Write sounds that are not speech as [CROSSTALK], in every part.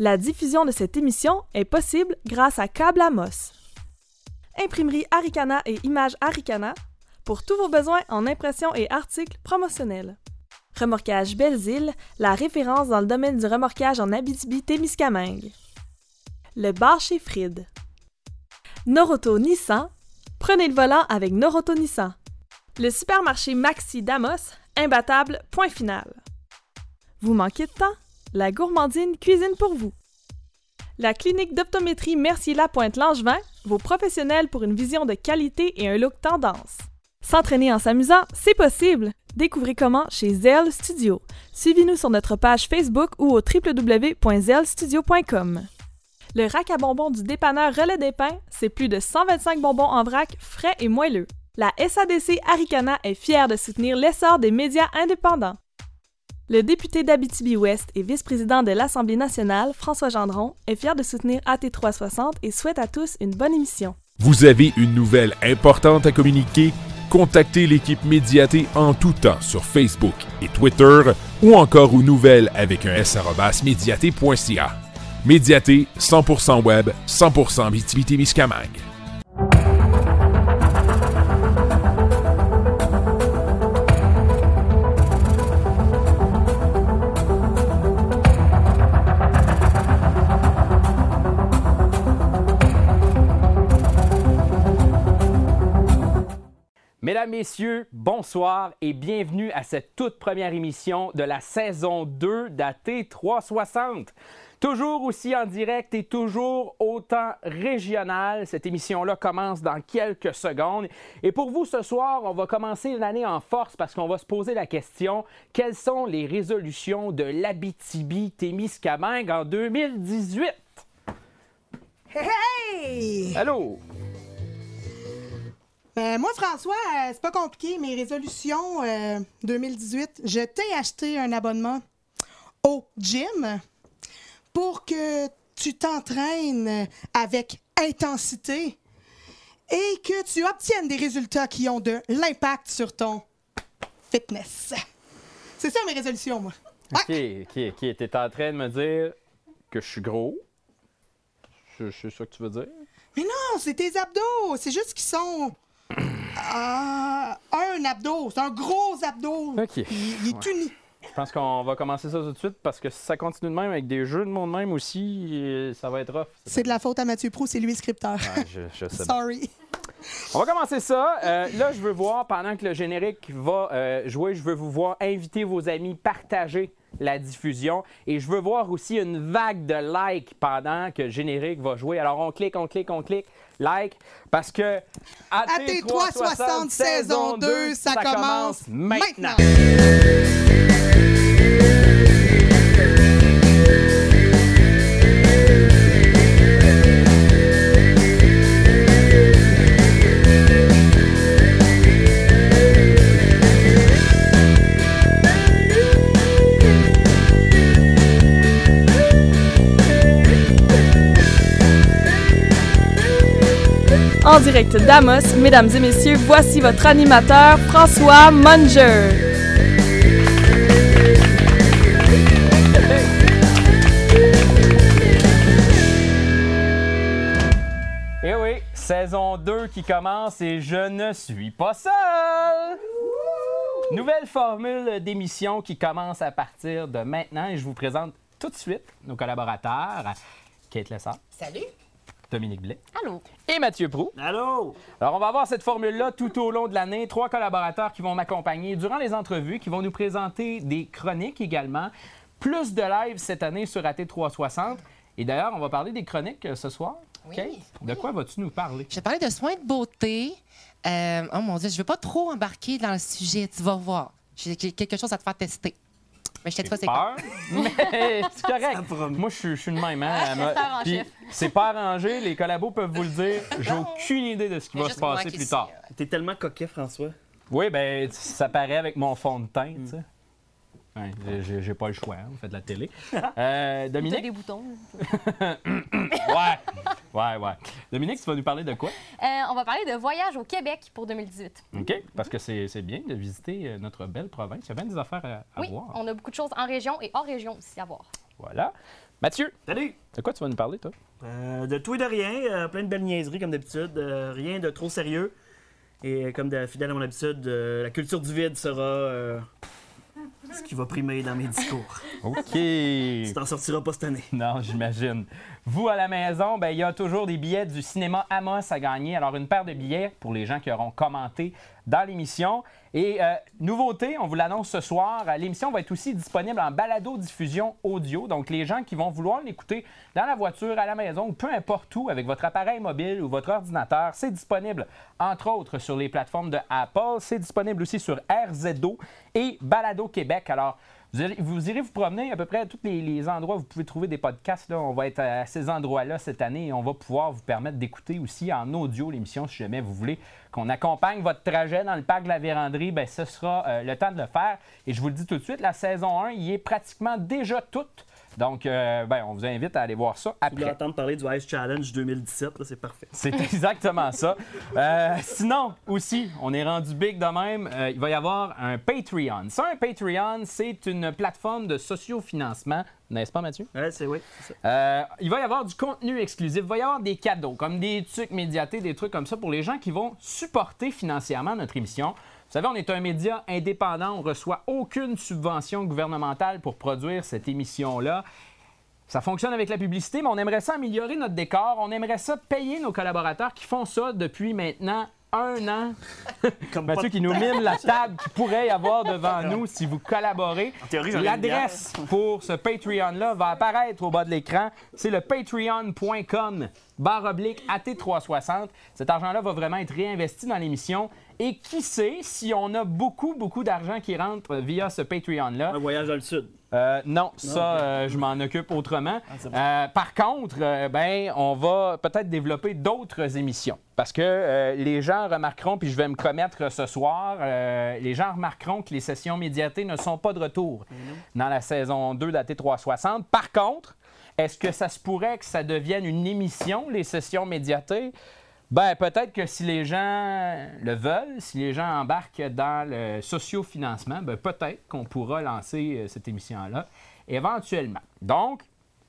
La diffusion de cette émission est possible grâce à Câble Amos. Imprimerie Aricana et Images Aricana pour tous vos besoins en impression et articles promotionnels. Remorquage Belles-Îles, la référence dans le domaine du remorquage en Abitibi-Témiscamingue. Le bar chez Fried. Noroto Nissan, prenez le volant avec Noroto Nissan. Le supermarché Maxi Damos, imbattable, point final. Vous manquez de temps? La gourmandine cuisine pour vous. La clinique d'optométrie Mercier-Lapointe-Langevin, vos professionnels pour une vision de qualité et un look tendance. S'entraîner en s'amusant, c'est possible! Découvrez comment chez Zell Studio. Suivez-nous sur notre page Facebook ou au www.zellstudio.com. Le rack à bonbons du dépanneur Relais des Pins, c'est plus de 125 bonbons en vrac, frais et moelleux. La SADC Aricana est fière de soutenir l'essor des médias indépendants. Le député d'Abitibi-Ouest et vice-président de l'Assemblée nationale, François Gendron, est fier de soutenir AT360 et souhaite à tous une bonne émission. Vous avez une nouvelle importante à communiquer? Contactez l'équipe Médiaté en tout temps sur Facebook et Twitter ou encore aux nouvelles avec un s médiaté.ca. Médiaté 100% web, 100% Miscamingue. Mesdames, Messieurs, bonsoir et bienvenue à cette toute première émission de la saison 2 d'AT 360. Toujours aussi en direct et toujours autant régional. Cette émission-là commence dans quelques secondes. Et pour vous ce soir, on va commencer l'année en force parce qu'on va se poser la question quelles sont les résolutions de l'Abitibi-Témiscamingue en 2018? Hey! Allô? Ben, moi, François, euh, c'est pas compliqué. Mes résolutions 2018, euh, je t'ai acheté un abonnement au gym pour que tu t'entraînes avec intensité et que tu obtiennes des résultats qui ont de l'impact sur ton fitness. C'est ça mes résolutions, moi. OK, OK, OK. T'es en train de me dire que je suis gros. C'est ça que tu veux dire? Mais non, c'est tes abdos. C'est juste qu'ils sont un abdo. C'est un gros abdo. OK. Il, est uni. Je pense qu'on va commencer ça tout de suite parce que si ça continue de même avec des jeux de monde même aussi, euh, ça va être rough. C'est de la faute à Mathieu Prou, c'est lui le scripteur. je, sais [LAUGHS] Sorry. On va commencer ça. Euh, là, je veux voir, pendant que le générique va euh, jouer, je veux vous voir inviter vos amis, partager la diffusion. Et je veux voir aussi une vague de likes pendant que le générique va jouer. Alors, on clique, on clique, on clique like, parce que AT360 saison 2, ça, commence maintenant. En direct d'Amos, mesdames et messieurs, voici votre animateur François Munger. Eh oui, saison 2 qui commence et je ne suis pas seul! Nouvelle formule d'émission qui commence à partir de maintenant et je vous présente tout de suite nos collaborateurs. Kate Lessard. Salut! Dominique Blais. Allô? Et Mathieu Prou. Allô? Alors, on va avoir cette formule-là tout au long de l'année. Trois collaborateurs qui vont m'accompagner durant les entrevues, qui vont nous présenter des chroniques également. Plus de live cette année sur AT360. Et d'ailleurs, on va parler des chroniques euh, ce soir. Oui. De quoi vas-tu nous parler? Je vais parler de soins de beauté. Euh, oh mon Dieu, je ne veux pas trop embarquer dans le sujet. Tu vas voir. J'ai quelque chose à te faire tester. Mais je sais pas c'est quoi. [LAUGHS] Mais c'est correct. Moi, je suis le même. Hein? Puis, c'est pas arrangé. Les collabos peuvent vous le dire. [LAUGHS] J'ai aucune idée de ce qui va se passer plus tard. T'es tellement coquet, François. Oui, ben ça paraît avec mon fond de teint, tu sais. j'ai pas le choix, hein, on fait de la télé. [LAUGHS] Euh, Dominique? des boutons. ouais, ouais, ouais. Dominique, tu vas nous parler de quoi? Euh, on va parler de voyage au Québec pour 2018. OK, parce que c'est bien de visiter euh, notre belle province. Il y a bien des affaires à, oui, voir. On a beaucoup de choses en région et hors région aussi à voir. Voilà. Mathieu, Salut! de quoi tu vas nous parler, toi? Euh, de tout et de rien, euh, plein de belles niaiseries comme d'habitude, euh, rien de trop sérieux. Et comme de, fidèle à mon habitude, euh, la culture du vide sera euh, ce qui va primer dans mes discours. OK. Tu t'en sortiras pas cette année. Non, j'imagine. Vous, à la maison, ben, il y a toujours des billets du cinéma Amos à gagner. Alors, une paire de billets pour les gens qui auront commenté dans l'émission. Et euh, nouveauté, on vous l'annonce ce soir, euh, l'émission va être aussi disponible en balado-diffusion audio. Donc, les gens qui vont vouloir l'écouter dans la voiture, à la maison ou peu importe où, avec votre appareil mobile ou votre ordinateur, c'est disponible, entre autres, sur les plateformes de Apple. C'est disponible aussi sur RZO et Balado Québec. Alors, vous irez, vous promener à peu près à tous les, endroits où vous pouvez trouver des podcasts. On va être à ces endroits-là cette année et on va pouvoir vous permettre d'écouter aussi en audio l'émission si jamais vous voulez qu'on accompagne votre trajet dans le parc de la Vérandrie. Bien, ce sera euh, le temps de le faire. Et je vous le dis tout de suite, la saison 1 y est pratiquement déjà toute. Donc, euh, ben, on vous invite à aller voir ça Tu voulais après. entendre parler du Ice Challenge 2017, là, c'est parfait. C'est exactement ça. Euh, sinon, aussi, on est rendu big de même. euh, il va y avoir un Patreon. Ça, un Patreon, c'est une plateforme de sociofinancement, n'est-ce pas, Mathieu? Ouais, c'est oui, ça. Euh, il va y avoir du contenu exclusif, il va y avoir des cadeaux, comme des trucs médiatés, des trucs comme ça pour les gens qui vont supporter financièrement notre émission. Vous savez, on est un média indépendant, on ne reçoit aucune subvention gouvernementale pour produire cette émission-là. Ça fonctionne avec la publicité, mais on aimerait ça améliorer notre décor. On aimerait ça payer nos collaborateurs qui font ça depuis maintenant un an. [LAUGHS] Comme Mathieu qui nous mime la table qu'il pourrait y avoir devant nous si vous collaborez. L'adresse pour ce Patreon-là va apparaître au bas de l'écran. C'est le patreon.com barre oblique AT360. Cet argent-là va vraiment être réinvesti dans l'émission. Et qui sait si on a beaucoup, beaucoup d'argent qui rentre via ce Patreon-là. Un voyage dans le sud. Euh, non, ça, euh, je m'en occupe autrement. Ah. Euh, par contre, ben, on va peut-être développer d'autres émissions. Parce que les gens remarqueront, puis je vais me commettre ce soir, les gens remarqueront que les sessions médiatées ne sont pas de retour dans la saison 2 d'AT 360. Par contre, est-ce que ça se pourrait que ça devienne une émission, les sessions médiatées? Ben, peut-être que si les gens le veulent, si les gens embarquent dans le sociofinancement, ben, peut-être qu'on pourra lancer euh, cette émission-là éventuellement. Donc,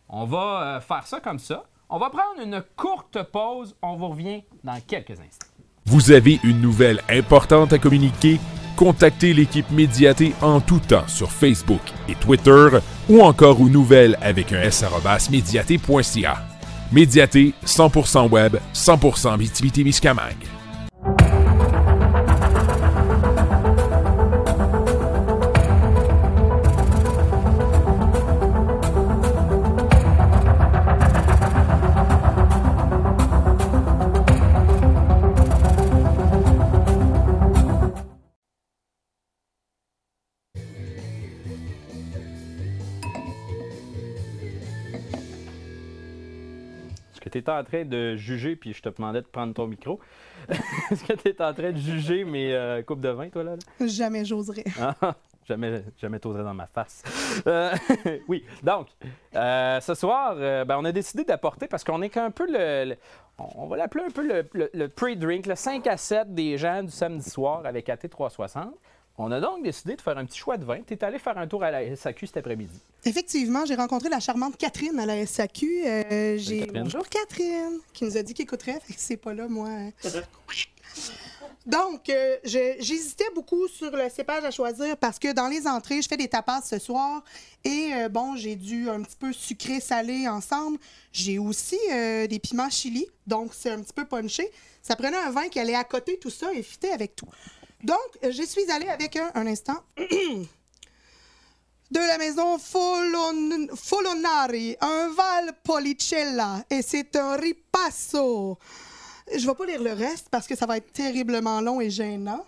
on va euh, faire ça comme ça. On va prendre une courte pause. On vous revient dans quelques instants. Vous avez une nouvelle importante à communiquer? Contactez l'équipe Médiaté en tout temps sur Facebook et Twitter ou encore aux nouvelles avec un s médiaté.ca. Médiaté, 100% web, 100% BTB-Témiscamingue. En train de juger, puis je te demandais de prendre ton micro? [LAUGHS] Est-ce que tu es en train de juger mes euh, coupes de vin, toi, là? là? Jamais j'oserais. Ah, [LAUGHS] jamais, jamais t'oserais dans ma face. Euh, [LAUGHS] oui, donc, euh, ce soir, ben, on a décidé d'apporter, parce qu'on est qu'un peu le, le- on va l'appeler un peu le, le- le pre-drink, le 5 à 7 des gens du samedi soir avec AT360. On a donc décidé de faire un petit choix de vin. Tu es allé faire un tour à la SAQ cet après-midi. Effectivement, j'ai rencontré la charmante Catherine à la SAQ. Euh, j'ai... Catherine. Bonjour Catherine, qui nous a dit qu'elle écouterait, fait que c'est pas là, moi. hein. [LAUGHS] Donc, euh, je- j'hésitais beaucoup sur le cépage à choisir parce que dans les entrées, je fais des tapas ce soir et euh, bon, j'ai dû un petit peu sucré-salé ensemble. J'ai aussi euh, des piments chili, donc c'est un petit peu punché. Ça prenait un vin qui allait à côté tout ça et fitait avec tout. Donc, euh, je suis allée avec un, instant. [CLEARS THROAT] de la maison Folon- Folonari, un Valpolicella, et c'est un ripasso. Je vais pas lire le reste parce que ça va être terriblement long et gênant.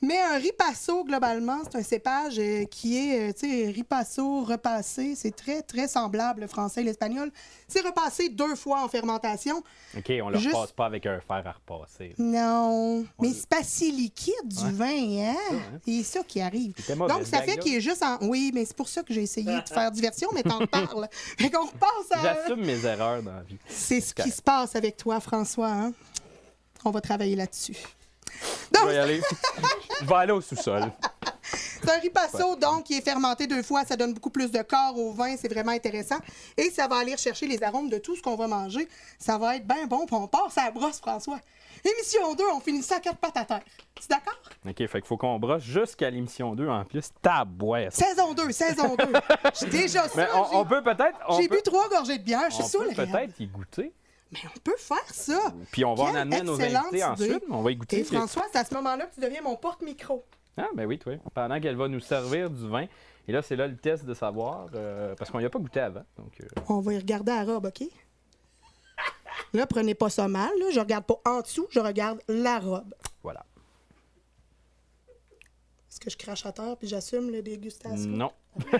Mais un ripasso, globalement, c'est un cépage euh, qui est, euh, tu sais, ripasso, repassé. C'est très, très semblable, le français et l'espagnol. C'est repassé deux fois en fermentation. OK, on le Juste- repasse pas avec un fer à repasser. Non, mais c'est pas si liquide du vin, hein? C'est ça qui arrive. Donc, ça fait qu'il est juste en. Oui, mais c'est pour ça que j'ai essayé de faire diversion, mais t'en parles. Fait [LAUGHS] qu'on repasse à. J'assume mes erreurs dans la vie. C'est ce qui se passe avec toi, François, hein? On va travailler là-dessus. Je Donc, vais y aller. Je vais aller au sous-sol. C'est un ripasso, donc, qui est fermenté deux fois. Ça donne beaucoup plus de corps au vin. C'est vraiment intéressant. Et ça va aller chercher les arômes de tout ce qu'on va manger. Ça va être bien bon. Puis on part ça brosse, François. Émission 2, on finit ça à quatre pattes à terre. Tu d'accord? OK, fait qu'il faut qu'on brosse jusqu'à l'émission 2 en plus. Tabouette. Saison 2, saison 2. [LAUGHS] J'ai déjà Mais ça. on, on peut peut-être. J'ai peut- bu trois gorgées de bière. Je suis on saoule. peut peut-être y goûter. Mais on peut faire ça. Puis on va en amener à nos invités ensuite. On va y goûter. Et François, c'est à ce moment-là que tu deviens mon porte-micro. Ah, ben oui, toi. Pendant qu'elle va nous servir du vin. Et là, c'est là le test de savoir. euh, parce qu'on n'y a pas goûté avant. Donc, euh, On va y regarder la robe, OK? Là, prenez pas ça mal. Là. Je regarde pas en dessous, je regarde la robe. voilà. Est-ce que je crache à terre puis j'assume la dégustation? Non. [LAUGHS]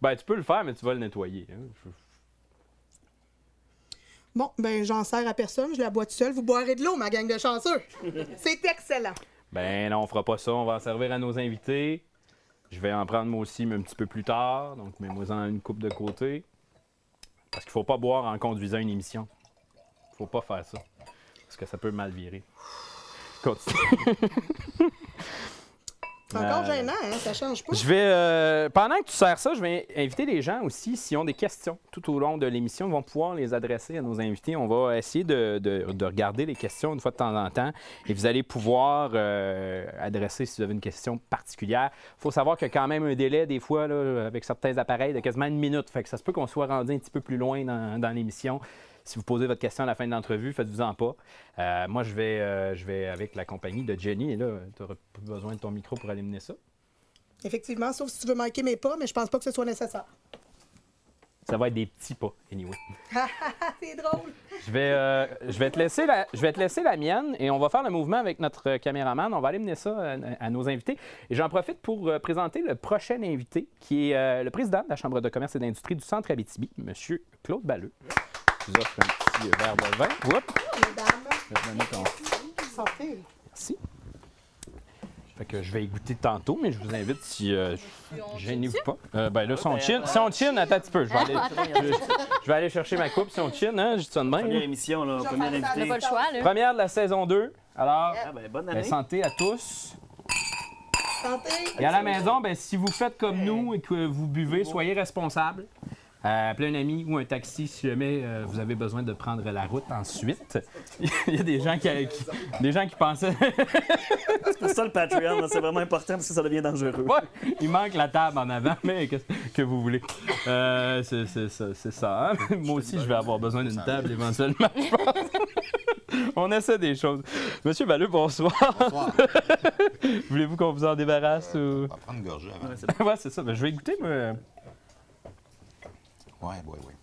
ben, tu peux le faire, mais tu vas le nettoyer. hein. Je- Bon, ben j'en sers à personne, je la bois tout seul. Vous boirez de l'eau, ma gang de chanceux. [LAUGHS] C'est excellent. Ben non, on fera pas ça. On va en servir à nos invités. Je vais en prendre moi aussi, mais un petit peu plus tard. Donc, mets-moi-en une coupe de côté. Parce qu'il faut pas boire en conduisant une émission. Faut pas faire ça. Parce que ça peut mal virer. Continue. [LAUGHS] C'est encore Euh, gênant, hein? Ça change pas. Je vais, euh, pendant que tu sers ça, je vais inviter les gens aussi, s'ils ont des questions tout au long de l'émission, ils vont pouvoir les adresser à nos invités. On va essayer de, de- de regarder les questions une fois de temps en temps et vous allez pouvoir euh, adresser si vous avez une question particulière. Il faut savoir qu'il y a quand même un délai, des fois, là, avec certains appareils, de quasiment une minute. Fait que ça se peut qu'on soit rendu un petit peu plus loin dans, dans l'émission. Si vous posez votre question à la fin de l'entrevue, faites-vous-en pas. Euh, moi, je vais, euh, je vais avec la compagnie de Jenny. Et là, tu n'auras plus besoin de ton micro pour aller mener ça. Effectivement, sauf si tu veux manquer mes pas, mais je pense pas que ce soit nécessaire. Ça va être des petits pas, anyway. [LAUGHS] C'est drôle. Je vais, euh, je, vais te laisser la, je vais te laisser la mienne et on va faire le mouvement avec notre caméraman. On va aller mener ça à, à nos invités. Et j'en profite pour présenter le prochain invité, qui est euh, le président de la Chambre de commerce et d'industrie du Centre Abitibi, M. Claude Balleux. Je vous offre un petit verre de vin. Oups, Mesdames, ton- santé. Merci. Fait que je vais y goûter tantôt, mais je vous invite si. Euh, Gênez-vous pas. Euh, ben là, si on chin, si on chin, attends un petit peu. Je vais aller, je, je vais aller chercher ma coupe si on chin, hein? Je dis ça de Première émission, là, première pas le choix, là. Première de la saison 2. Alors, Ah, ben, bonne ben, année. santé à tous. Santé. Et à la maison, ben, si vous faites comme nous et que vous buvez, soyez responsables. Euh, appelez un ami ou un taxi si jamais euh, vous avez besoin de prendre la route ensuite. [LAUGHS] Il y a des gens qui, qui- des gens qui pensaient [LAUGHS] C'est pour ça le Patreon, c'est vraiment important parce que ça devient dangereux. Ouais, il manque la table en avant, mais qu'est-ce que vous voulez? Euh, c'est c'est ça. c'est ça, hein? Moi aussi, je vais avoir besoin d'une table éventuellement, je pense. [LAUGHS] On essaie des choses. Monsieur Balleux, bonsoir. Bonsoir. Voulez-vous qu'on vous en débarrasse ou... On va prendre une gorgée avant. Ouais, c'est ça. Ben, je vais goûter, mais... Ouais, ouais, ouais.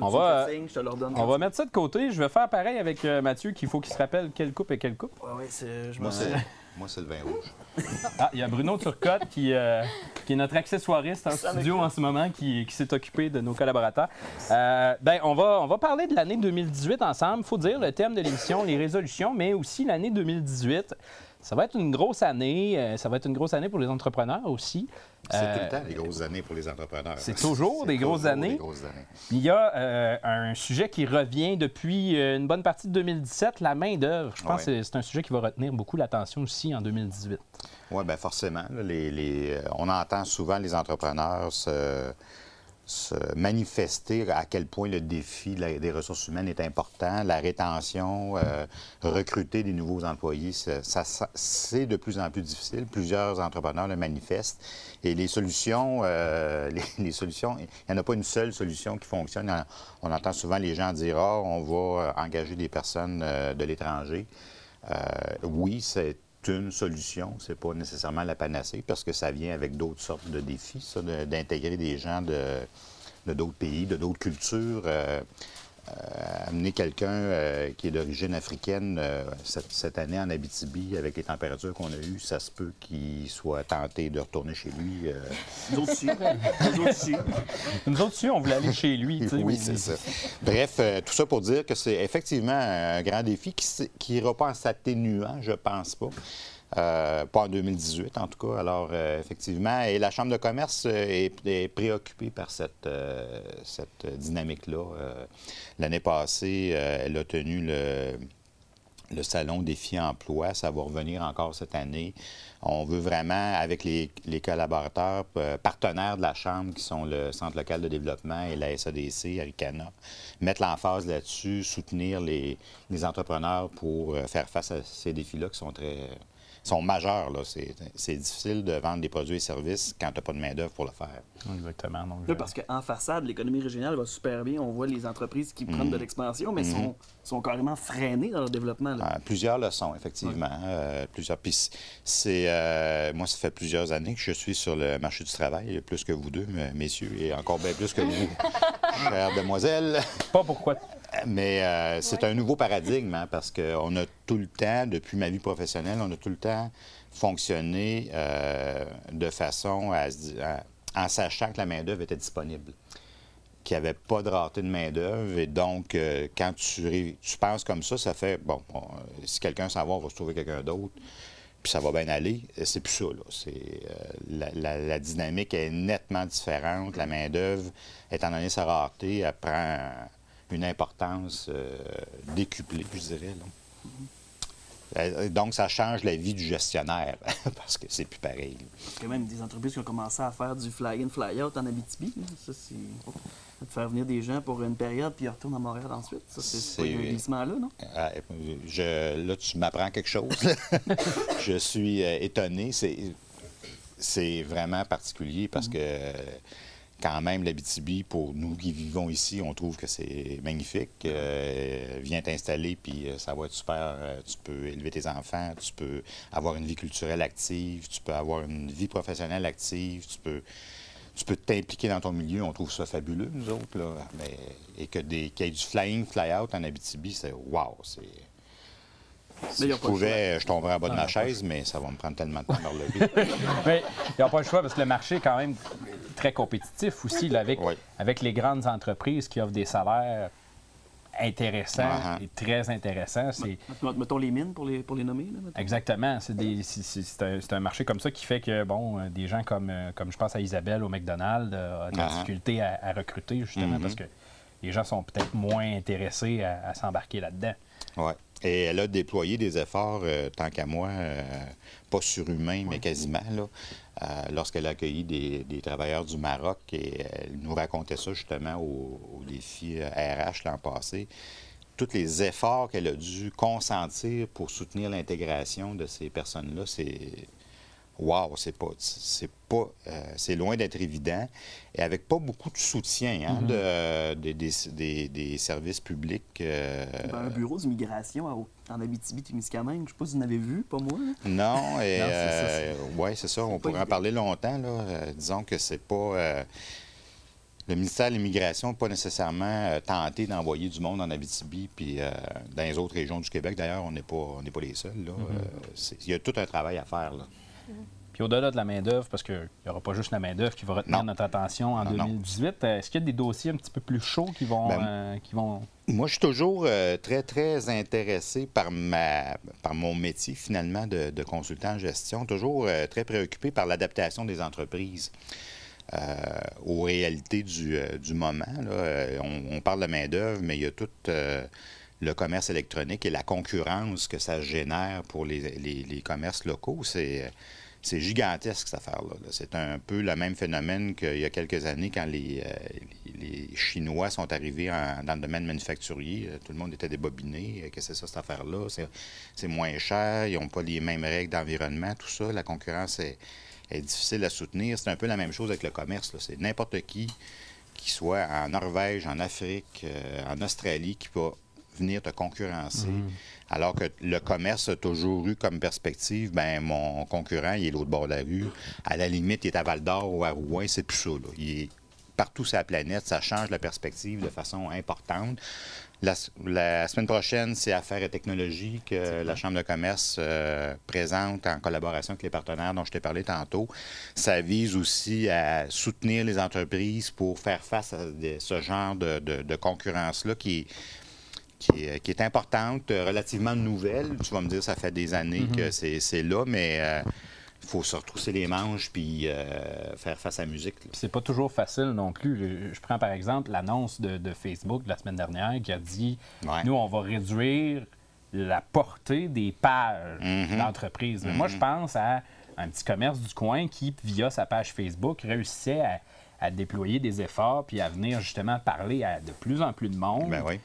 On va, Je te l'ordonne. On va mettre ça de côté. Je vais faire pareil avec euh, Mathieu, qu'il faut qu'il se rappelle quelle coupe et quelle coupe. Ouais, ouais, c'est. Je me Moi, c'est, [LAUGHS] moi, c'est le vin rouge. [LAUGHS] Ah, il y a Bruno Turcotte qui, euh, qui est notre accessoiriste en studio en ce moment, qui, qui s'est occupé de nos collaborateurs. Euh, ben, on va, on va parler de l'année 2018 ensemble. faut dire le thème de l'émission, les résolutions, mais aussi l'année 2018. Ça va être une grosse année. euh, ça va être une grosse année pour les entrepreneurs aussi. C'est Euh, tout le temps des grosses années pour les entrepreneurs. c'est toujours des grosses années. des grosses années. Il y a euh, un sujet qui revient depuis euh, une bonne partie de 2017, la main-d'œuvre. Je pense que c'est un sujet qui va retenir beaucoup l'attention aussi en 2018. Oui, bien forcément. là, les, les, euh, on entend souvent les entrepreneurs se, manifester à quel point le défi des ressources humaines est important, la rétention, euh, recruter des nouveaux employés, c'est de plus en plus difficile. Plusieurs entrepreneurs le manifestent. Et les solutions, euh, [LAUGHS] les, solutions, il n'y en a pas une seule solution qui fonctionne. On entend souvent les gens dire, ah, on va engager des personnes euh, de l'étranger. Oui, c'est une solution, c'est pas nécessairement la panacée parce que ça vient avec d'autres sortes de défis, ça, d'intégrer des gens de, d'autres pays, de d'autres cultures. euh, amener quelqu'un euh, qui est d'origine africaine euh, cette, cette année en Abitibi, avec les températures qu'on a eues, ça se peut qu'il soit tenté de retourner chez lui. euh, Nous autres aussi. Nous autres aussi. [LAUGHS] Nous autres aussi, on voulait aller chez lui. oui, c'est ça. Bref, euh, tout ça pour dire que c'est effectivement un grand défi qui n'ira pas en s'atténuant, je pense pas. Euh, pas en 2018, en tout cas. Alors, euh, effectivement, et la Chambre de commerce euh, est, préoccupée par cette, dynamique-là. L'année passée, elle a tenu le, le salon Défi Emploi. Ça va revenir encore cette année. On veut vraiment, avec les, collaborateurs partenaires de la Chambre, qui sont le Centre local de développement et la SADC, Aricana, mettre l'emphase là-dessus, soutenir les, les entrepreneurs pour faire face à ces défis-là qui sont très sont majeurs. là. C'est c'est difficile de vendre des produits et services quand tu n'as pas de main-d'œuvre pour le faire. Exactement. Donc, Là, parce qu'en façade, l'économie régionale va super bien. On voit les entreprises qui prennent de l'expansion, mais sont, sont carrément freinées dans leur développement. là. Euh, plusieurs leçons, effectivement. Euh, plusieurs. Puis c'est, euh, moi, ça fait plusieurs années que je suis sur le marché du travail, plus que vous deux, m- messieurs, et encore bien plus que vous, [LAUGHS] chère demoiselle. pas pourquoi. Mais euh, c'est un nouveau paradigme, hein, parce qu'on a tout le temps, depuis ma vie professionnelle, on a tout le temps fonctionné euh, de façon à, à- en sachant que la main-d'œuvre était disponible, qu'il n'y avait pas de rareté de main-d'œuvre. Et donc, euh, quand tu, penses comme ça, ça fait, bon, si quelqu'un s'en va, on va se trouver quelqu'un d'autre, puis ça va bien aller. C'est plus ça, là. C'est, la, la- la dynamique est nettement différente. La main-d'œuvre, étant donné sa rareté, elle prend une importance euh, décuplée, je dirais. là. Euh, Donc, ça change la vie du gestionnaire, [LAUGHS] parce que c'est plus pareil. Il y a quand même des entreprises qui ont commencé à faire du fly-in, fly-out en Abitibi. là. Ça, c'est de faire venir des gens pour une période, puis ils retournent à Montréal ensuite. Ça, c'est un glissement-là, non? Ah, je, là, tu m'apprends quelque chose. [LAUGHS] je suis euh, étonné. C'est, c'est vraiment particulier parce que, euh, quand même, l'Abitibi, pour nous qui vivons ici, on trouve que c'est magnifique. Euh, viens t'installer, puis euh, ça va être super. Euh, tu peux élever tes enfants, tu peux avoir une vie culturelle active, tu peux avoir une vie professionnelle active, tu peux tu peux t'impliquer dans ton milieu, on trouve ça fabuleux, nous autres. Là. Mais, et que qu'il y ait du flying, fly-out en Abitibi, c'est wow, c'est. Si je ont pas le pouvais, je tomberais en bas de ma chaise, mais ça va me prendre tellement de temps de me relever. Mais ils n'ont pas le choix parce que le marché est quand même très compétitif aussi, là, avec, Oui. avec les grandes entreprises qui offrent des salaires intéressants Uh-huh. et très intéressants. C'est, Met- Mettons les mines pour les, pour les nommer. Là. Exactement. C'est, des- un, marché comme ça qui fait que, bon, euh, des gens comme, euh, comme je pense à Isabelle au McDonald's euh, ont de la Ah. difficulté à, à recruter, justement, Mhm. parce que les gens sont peut-être moins intéressés à, à s'embarquer là-dedans. Ouais. Et elle a déployé des efforts, euh, tant qu'à moi, euh, pas surhumains, mais quasiment, là, euh, lorsqu'elle a accueilli des, des travailleurs du Maroc. Et elle nous racontait ça justement au, au défi RH l'an passé. Tous les efforts qu'elle a dû consentir pour soutenir l'intégration de ces personnes-là, c'est. Wow, c'est pas, c'est pas, euh, c'est loin d'être évident et avec pas beaucoup de soutien hein, de- des- des, des- des services publics. euh, Ben, un bureau d'immigration à- en Abitibi-Témiscamingue, je sais pas si vous en avez vu, pas moi. là. Non, [LAUGHS] et Non, c'est ça, euh, ouais, c'est ça. On pourrait en parler longtemps. Là. Euh, disons que c'est pas. euh, le ministère de l'Immigration n'a pas nécessairement euh, tenté d'envoyer du monde en Abitibi, puis euh, dans les autres régions du Québec. D'ailleurs, on n'est pas, on n'est pas les seuls. là. Mm-hmm. Euh, Il y a tout un travail à faire. Là. Puis au-delà de la main-d'œuvre, parce qu'il n'y aura pas juste la main-d'œuvre qui va retenir Non. notre attention en Non, non. 2018, euh, est-ce qu'il y a des dossiers un petit peu plus chauds qui vont. Ben, euh, qui vont... Moi, je suis toujours euh, très, très intéressé par, ma, par mon métier, finalement, de, de consultant en gestion, toujours euh, très préoccupé par l'adaptation des entreprises aux réalités du, du moment. là. On, on parle de main-d'œuvre, mais il y a tout le commerce électronique et la concurrence que ça génère pour les, les- les commerces locaux. C'est. C'est gigantesque, cette affaire-là. là. C'est un peu le même phénomène qu'il y a quelques années quand les, euh, Chinois sont arrivés dans le domaine manufacturier. Euh, Tout le monde était débobiné. Euh, Qu'est-ce que c'est ça, cette affaire-là? C'est- moins cher, ils n'ont pas les mêmes règles d'environnement, tout ça. La concurrence est, difficile à soutenir. C'est un peu la même chose avec le commerce. C'est n'importe qui, qui soit en Norvège, en Afrique, en Australie, qui va venir te concurrencer. Alors que le commerce a toujours eu comme perspective, ben mon concurrent, il est l'autre bord de la rue. À la limite, il est à Val d'Or ou à Rouen, c'est plus ça. là. Il est partout sur la planète, ça change la perspective de façon importante. La, la semaine prochaine, c'est Affaires et technologies que la Chambre de commerce euh, présente en collaboration avec les partenaires dont je t'ai parlé tantôt. Ça vise aussi à soutenir les entreprises pour faire face à des- ce genre de, de- de concurrence-là qui est qui est, qui est importante, euh, relativement nouvelle. Tu vas me dire, ça fait des années que c'est c'est là, mais il faut se retrousser les manches puis euh, faire face à la musique. C'est pas toujours facile non plus. Je, prends par exemple l'annonce de, de Facebook de la semaine dernière qui a dit Ouais. nous, on va réduire la portée des pages Mhm. d'entreprise. Moi, je pense à un petit commerce du coin qui, via sa page Facebook, réussissait à, à déployer des efforts puis à venir justement parler à de plus en plus de monde Ben oui.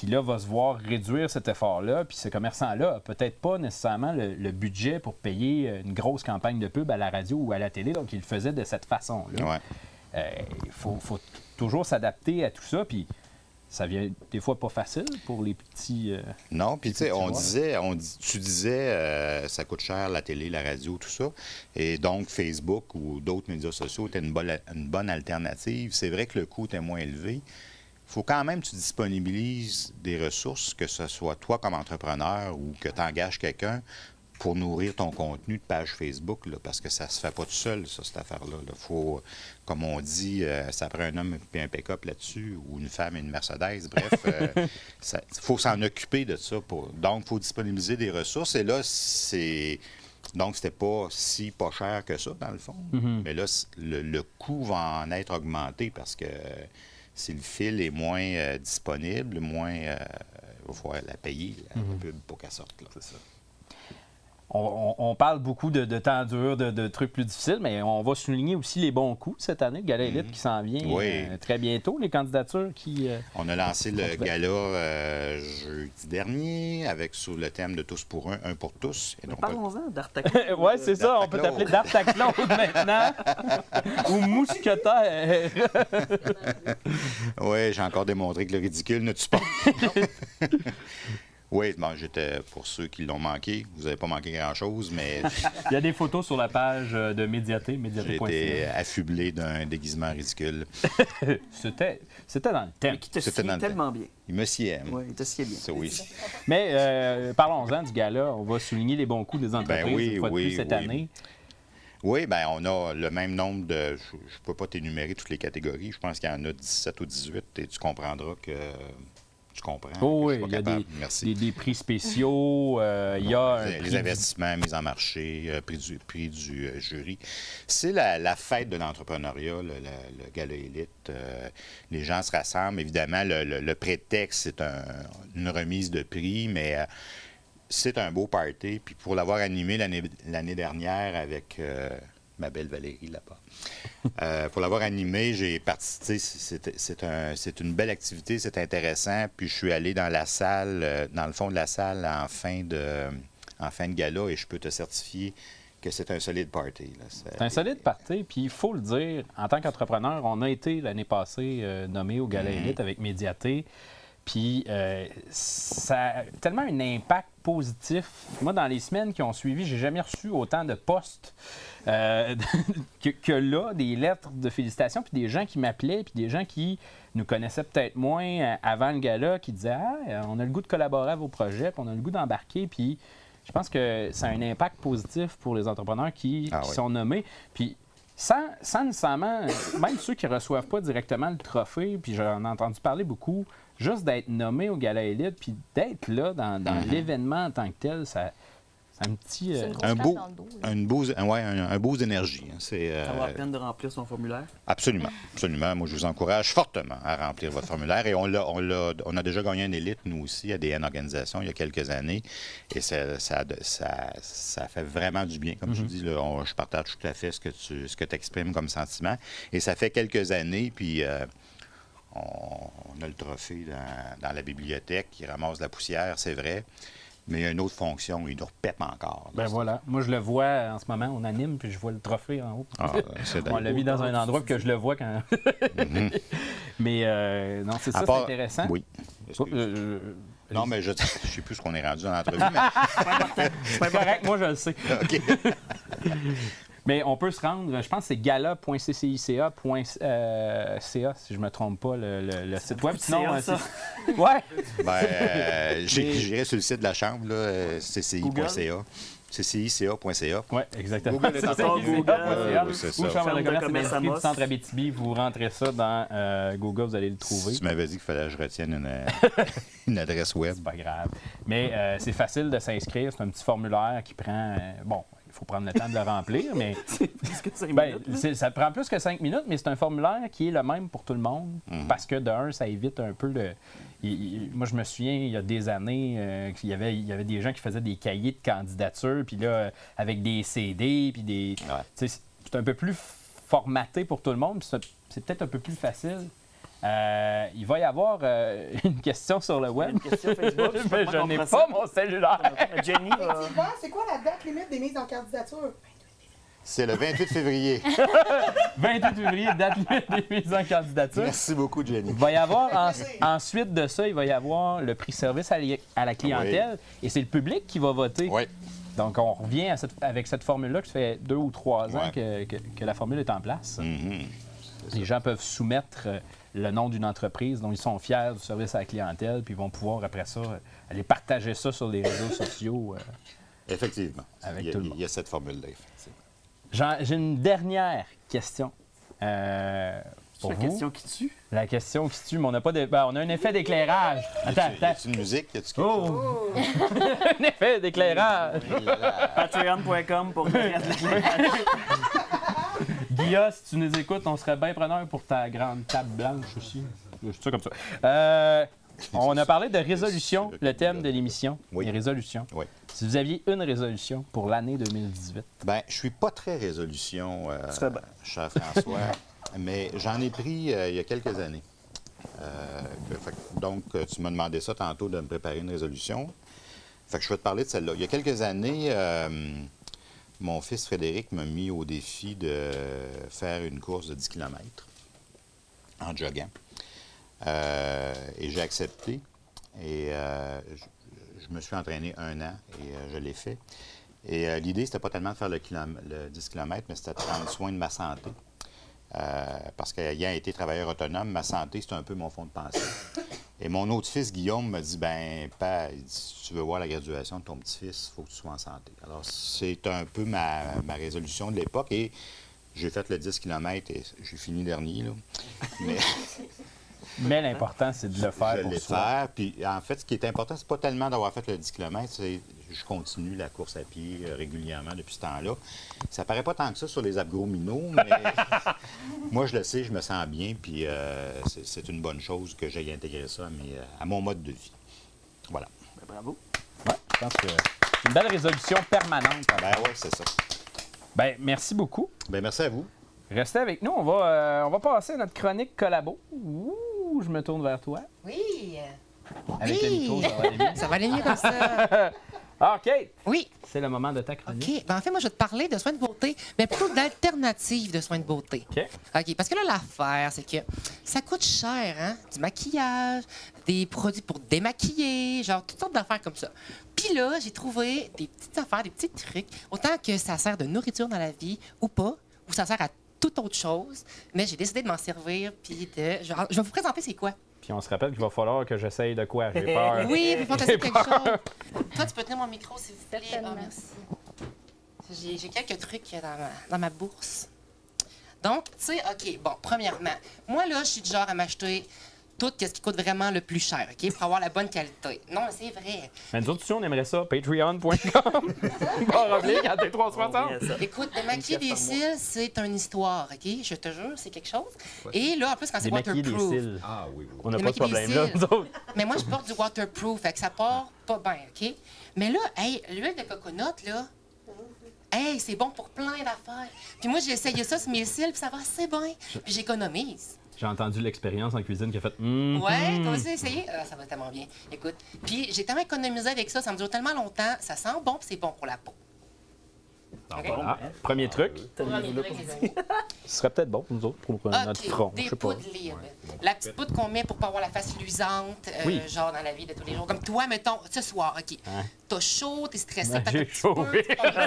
Qui là va se voir réduire cet effort-là, puis ce commerçant-là a peut-être pas nécessairement le, le budget pour payer euh, une grosse campagne de pub à la radio ou à la télé, donc il le faisait de cette façon-là. Ouais. Euh, Il faut, toujours s'adapter à tout ça, puis ça vient des fois pas facile pour les petits. euh, Non, puis tu sais, on disait, on tu disais, euh, ça coûte cher la télé, la radio, tout ça. Et donc, Facebook ou d'autres médias sociaux étaient une bonne, une bonne alternative. C'est vrai que le coût était moins élevé. Il faut quand même que tu disponibilises des ressources, que ce soit toi comme entrepreneur ou que tu engages quelqu'un pour nourrir ton contenu de page Facebook, là, parce que ça se fait pas tout seul, ça, cette affaire-là. Il faut, comme on dit, euh, ça prend un homme et un pick-up là-dessus, ou une femme et une Mercedes. Bref, [LAUGHS] il faut s'en occuper de ça. Pour... Donc, il faut disponibiliser des ressources. Et là, c'est. Donc, c'était pas si pas cher que ça, dans le fond. Mais là, le coût va en être augmenté parce que si le fil est moins euh, disponible, moins. euh, il va falloir la payer, la pub, pour qu'elle sorte. là. On, on- on parle beaucoup de, de temps dur, de, de trucs plus difficiles, mais on va souligner aussi les bons coups cette année. Le Gala Elite qui s'en vient Oui. euh, très bientôt. Les candidatures qui. euh, On a lancé le gala euh, jeudi dernier avec sous le thème de tous pour un, un pour tous. Parlons-en d'Artaclon. [LAUGHS] ouais, c'est ça. On peut t'appeler D'Artaclon [LAUGHS] maintenant. Ou Mousquetaire. [LAUGHS] Oui, j'ai encore démontré que le ridicule ne tue pas. Oui, bon, j'étais, pour ceux qui l'ont manqué, vous n'avez pas manqué grand-chose, mais [LAUGHS] Il y a des photos sur la page euh, de Médiaté, j'ai médiaté.ca. été affublé d'un déguisement ridicule. [LAUGHS] C'était, c'était dans le thème. Mais qui te sied tellement bien. Il me sied. Oui, il te sied bien. Ça, oui. Mais euh, parlons-en du gala. On va souligner les bons coups des entreprises Ben oui, une fois de oui, plus cette oui. année. Oui, ben on a le même nombre de. Je ne peux pas t'énumérer toutes les catégories. Je pense qu'il y en a 17 ou 18 et tu comprendras que. Tu comprends. Oh oui, pas il y a des, Merci. des- des prix spéciaux. euh, il y a un les, prix investissements mis en marché, euh, prix du, prix du euh, jury. C'est la, la fête de l'entrepreneuriat, le, le- le gala élite. Euh, les gens se rassemblent. Évidemment, le, prétexte, c'est un- une remise de prix, mais euh, c'est un beau party. Puis pour l'avoir animé l'année l'année dernière avec euh, ma belle Valérie là-bas. Euh, pour l'avoir animé, j'ai participé. C'est c'est un- c'est une belle activité, c'est intéressant. Puis je suis allé dans la salle, euh, dans le fond de la salle en fin de, en fin de gala et je peux te certifier que c'est un solide party. C'est un solide parti, puis il faut le dire, en tant qu'entrepreneur, on a été l'année passée euh, nommé au Gala Elite avec Médiaté, puis euh, ça a tellement un impact positif. Moi, dans les semaines qui ont suivi, j'ai jamais reçu autant de postes euh, [LAUGHS] que, que là, des lettres de félicitations, puis des gens qui m'appelaient, puis des gens qui nous connaissaient peut-être moins euh, avant le gala, qui disaient Ah, on a le goût de collaborer à vos projets, puis on a le goût d'embarquer, puis je pense que ça a un impact positif pour les entrepreneurs qui, Ah qui oui. sont nommés. Puis sans, sans nécessairement, même ceux qui ne reçoivent pas directement le trophée, puis j'en ai entendu parler beaucoup, juste d'être nommé au Gala Elite, puis d'être là dans, dans Mm-hmm. l'événement en tant que tel, ça, un petit... Euh, une Un beau, dos, là. un beau, un, ouais, un, un beau d'énergie. hein. C'est euh, Ça vaut la peine de remplir son formulaire. absolument, absolument. Moi, je vous encourage fortement à remplir votre formulaire et on l'a, on l'a, on a déjà gagné un élite nous aussi à DN Organisation il y a quelques années et ça, ça, ça, ça fait vraiment du bien. Comme je dis, là, on- je partage tout à fait ce que tu, ce que exprimes comme sentiment et ça fait quelques années puis. euh, on, on a le trophée dans, dans la bibliothèque qui ramasse la poussière, c'est vrai. Mais il y a une autre fonction, il nous repète encore. Ben voilà. Moi, je le vois en ce moment, on anime, puis je vois le trophée en haut. Ah, [LAUGHS] c'est on l'a mis dans un endroit que je le vois quand. [LAUGHS] Mais euh, non, c'est ça, part- c'est intéressant. Oui. Oh, euh, euh, Non, mais je ne sais plus ce qu'on est rendu dans l'entrevue. mais- [LAUGHS] c'est correct, moi je le sais. OK. Mais on peut se rendre, je pense que c'est gala.ccica.ca, euh, si je ne me trompe pas, le, le- le site web. de CA, euh, ça. [LAUGHS] ouais, Ben, euh, [LAUGHS] j'ai- J'irai sur le site de la Chambre, là, cci.ca. cci.ca. ouais, exactement. Google est [LAUGHS] encore. Oui, Ou. Chambre de commerce du Centre Abitibi, vous rentrez ça dans euh, Google, vous allez le trouver. Tu m'avais dit qu'il fallait que je retienne une, une adresse web. C'est pas grave. Mais euh, c'est facile de s'inscrire. C'est un petit formulaire qui prend. euh, bon, faut prendre le temps de le remplir, mais [LAUGHS] Plus que ben, minutes. ça prend plus que cinq minutes, mais c'est un formulaire qui est le même pour tout le monde. Parce que d'un, ça évite un peu le. il- il- moi, je me souviens, il y a des années, euh, qu'il y avait, il y avait des gens qui faisaient des cahiers de candidature, puis là, avec des CD, puis des. Ouais. C'est un peu plus formaté pour tout le monde, c'est peut-être un peu plus facile. Euh, il va y avoir euh, [LAUGHS] une question sur le web. Une question Facebook, mais [LAUGHS] je n'ai pas mon cellulaire. Jenny? Va. Effectivement, c'est quoi la date limite des mises en candidature? C'est le 28 février. [LAUGHS] 28 février, date limite des mises en candidature. Merci beaucoup, Jenny. Il va y avoir, en- ensuite de ça, il va y avoir le prix service à, la clientèle. Et c'est le public qui va voter. Oui. Donc, on revient à cette- avec cette formule-là que ça fait deux ou trois ans Ouais. que, que- que la formule est en place. Mhm. Les gens peuvent soumettre euh, le nom d'une entreprise dont ils sont fiers du service à la clientèle, puis ils vont pouvoir, après ça, aller partager ça sur les réseaux sociaux. euh. Effectivement. Avec il, y a, tout le monde. il y a cette formule-là, effectivement. J'ai une dernière question. euh, C'est pour la vous. question qui tue. La question qui tue, mais on n'a pas de... ben, on a un effet d'éclairage. Attends, Y attends. une musique? Y? Oh! [LAUGHS] un effet d'éclairage. Patreon.com pour l'éclairage. [LAUGHS] Guilla, si tu nous écoutes, on serait bien preneur pour ta grande table blanche aussi. C'est ça comme ça. Euh, on a parlé de résolution, le thème de l'émission. Oui. Les résolutions. Oui. Si vous aviez une résolution pour l'année 2018, Ben, je suis pas très résolution, euh, bien. cher François, [LAUGHS] mais j'en ai pris euh, il y a quelques années. Euh, fait donc, tu m'as demandé ça tantôt de me préparer une résolution. Fait que je vais te parler de celle-là. Il y a quelques années, euh, mon fils Frédéric m'a mis au défi de faire une course de 10 km en joguant. Euh, et j'ai accepté. Et euh, je, me suis entraîné un an et euh, je l'ai fait. Et l'idée, c'était pas tellement de faire le, kilom- le 10 km, mais c'était de prendre soin de ma santé. Parce qu'ayant été travailleur autonome, ma santé, c'est un peu mon fond de pensée. Et mon autre fils, Guillaume, me dit ben père, il dit, si tu veux voir la graduation de ton petit-fils, il faut que tu sois en santé. Alors, c'est un peu ma, ma résolution de l'époque. Et j'ai fait le 10 km et j'ai fini dernier. Là. [LAUGHS] Mais mais l'important, c'est de le faire je pour l'ai soi. faire. Puis en fait, ce qui est important, c'est pas tellement d'avoir fait le 10 km, c'est je continue la course à pied euh, régulièrement depuis ce temps-là. Ça paraît pas tant que ça sur les abdominaux, mais [LAUGHS] moi je le sais, je me sens bien, puis euh, c'est- c'est une bonne chose que j'aille intégrer ça à, mes, euh, à mon mode de vie. Voilà. Ben, bravo. Ouais, je pense que c'est une belle résolution permanente. Ben ouais, c'est ça. Ben, merci beaucoup. Ben merci à vous. Restez avec nous. On va, euh, on va passer à notre chronique collabo. Ouh, je me tourne vers toi. Oui. Avec Oui. ça va aller mieux. Ça va aller mieux comme ça. Ah, OK. Oui. C'est le moment de ta chronique. OK. Ben, en fait, moi, je vais te parler de soins de beauté, mais plutôt d'alternatives de soins de beauté. OK. OK. Parce que là, l'affaire, c'est que ça coûte cher, hein? Du maquillage, des produits pour démaquiller, genre toutes sortes d'affaires comme ça. Puis là, j'ai trouvé des petites affaires, des petits trucs, autant que ça sert de nourriture dans la vie ou pas, ou ça sert à toute autre chose, mais j'ai décidé de m'en servir, puis de... je vais vous présenter c'est quoi. Puis on se rappelle qu'il va falloir que j'essaye de quoi. J'ai [LAUGHS] peur. Oui, vous fantasez quelque chose. Toi, tu peux tenir mon micro, s'il vous plaît. Ah, merci. J'ai j'ai quelques trucs dans ma, dans ma bourse. Donc, tu sais, OK, bon, premièrement, moi, là, je suis du genre à m'acheter tout ce qui coûte vraiment le plus cher, OK, pour avoir la bonne qualité. Non, c'est vrai. Mais nous autres aussi, on aimerait ça. Patreon.com. [LAUGHS] Barre oblique à On T360. revient à ça. Écoute, démaquiller des cils, c'est une histoire, OK? Je te jure, c'est quelque chose. Et là, en plus, quand c'est des waterproof. cils. Ah oui, oui. On n'a pas de problème là, nous autres. Mais moi, je porte du waterproof, fait que ça part pas bien, OK? Mais là, hey, l'huile de coconut, là, hey, c'est bon pour plein d'affaires. Puis moi, j'ai essayé ça sur mes cils, puis ça va assez bien. Puis j'économise. J'ai entendu l'expérience en cuisine qui a fait. Hum, Ouais, toi aussi, essayé? Ah, ça va tellement bien. Écoute, puis j'ai tellement économisé avec ça, ça me dure tellement longtemps, ça sent bon, c'est bon pour la peau. Donc, voilà. Premier truc. [LAUGHS] Ce serait peut-être bon pour nous autres, pour euh, notre front. Des Je sais pas. poudres libres. La petite poudre qu'on met pour pas avoir la face luisante, euh, Oui. genre dans la vie de tous les jours. Comme toi, mettons, ce soir, OK. Hein? T'as chaud, t'es stressé, Ben, t'as j'ai chaud, peu,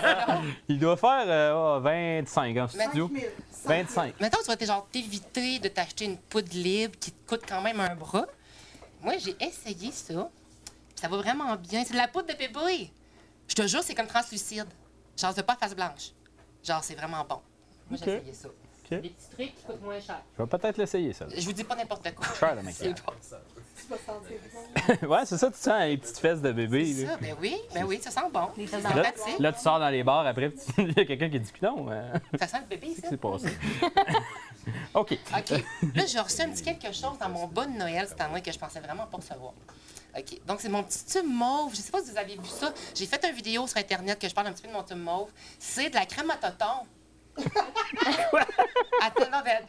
[LAUGHS] Il doit faire euh, ah, 25 en studio. 5 000. 25. Mettons, tu vas genre t'éviter de t'acheter une poudre libre qui te coûte quand même un bras. Moi, j'ai essayé ça. Ça va vraiment bien. C'est de la poudre de bébé. Je te jure, c'est comme translucide. Genre, c'est pas face blanche. Genre, c'est vraiment bon. Moi, j'ai Ok. essayé ça. Ok. Des petits trucs qui coûtent moins cher. Je vais peut-être l'essayer, ça. Je vous dis pas n'importe quoi. Cher, le [LAUGHS] C'est bon. tu vas sentir [LAUGHS] bon. ouais, c'est ça, tu sens les petites fesses de bébé. C'est ça, ben oui, ben oui, ça sent bon. Les C'est fesses dans Là, tu sors dans les bars après, [LAUGHS] il y a quelqu'un qui dit que non. euh, Ça sent le bébé, ça. s'est passé? OK. OK. Là, j'ai reçu un petit quelque chose dans mon de Noël cette année que je pensais vraiment pas recevoir. OK. Donc, c'est mon petit tube mauve. Je sais pas si vous avez vu ça. J'ai fait une vidéo sur Internet que je parle un petit peu de mon tube mauve. C'est de la crème à toton. Attends, non, ben,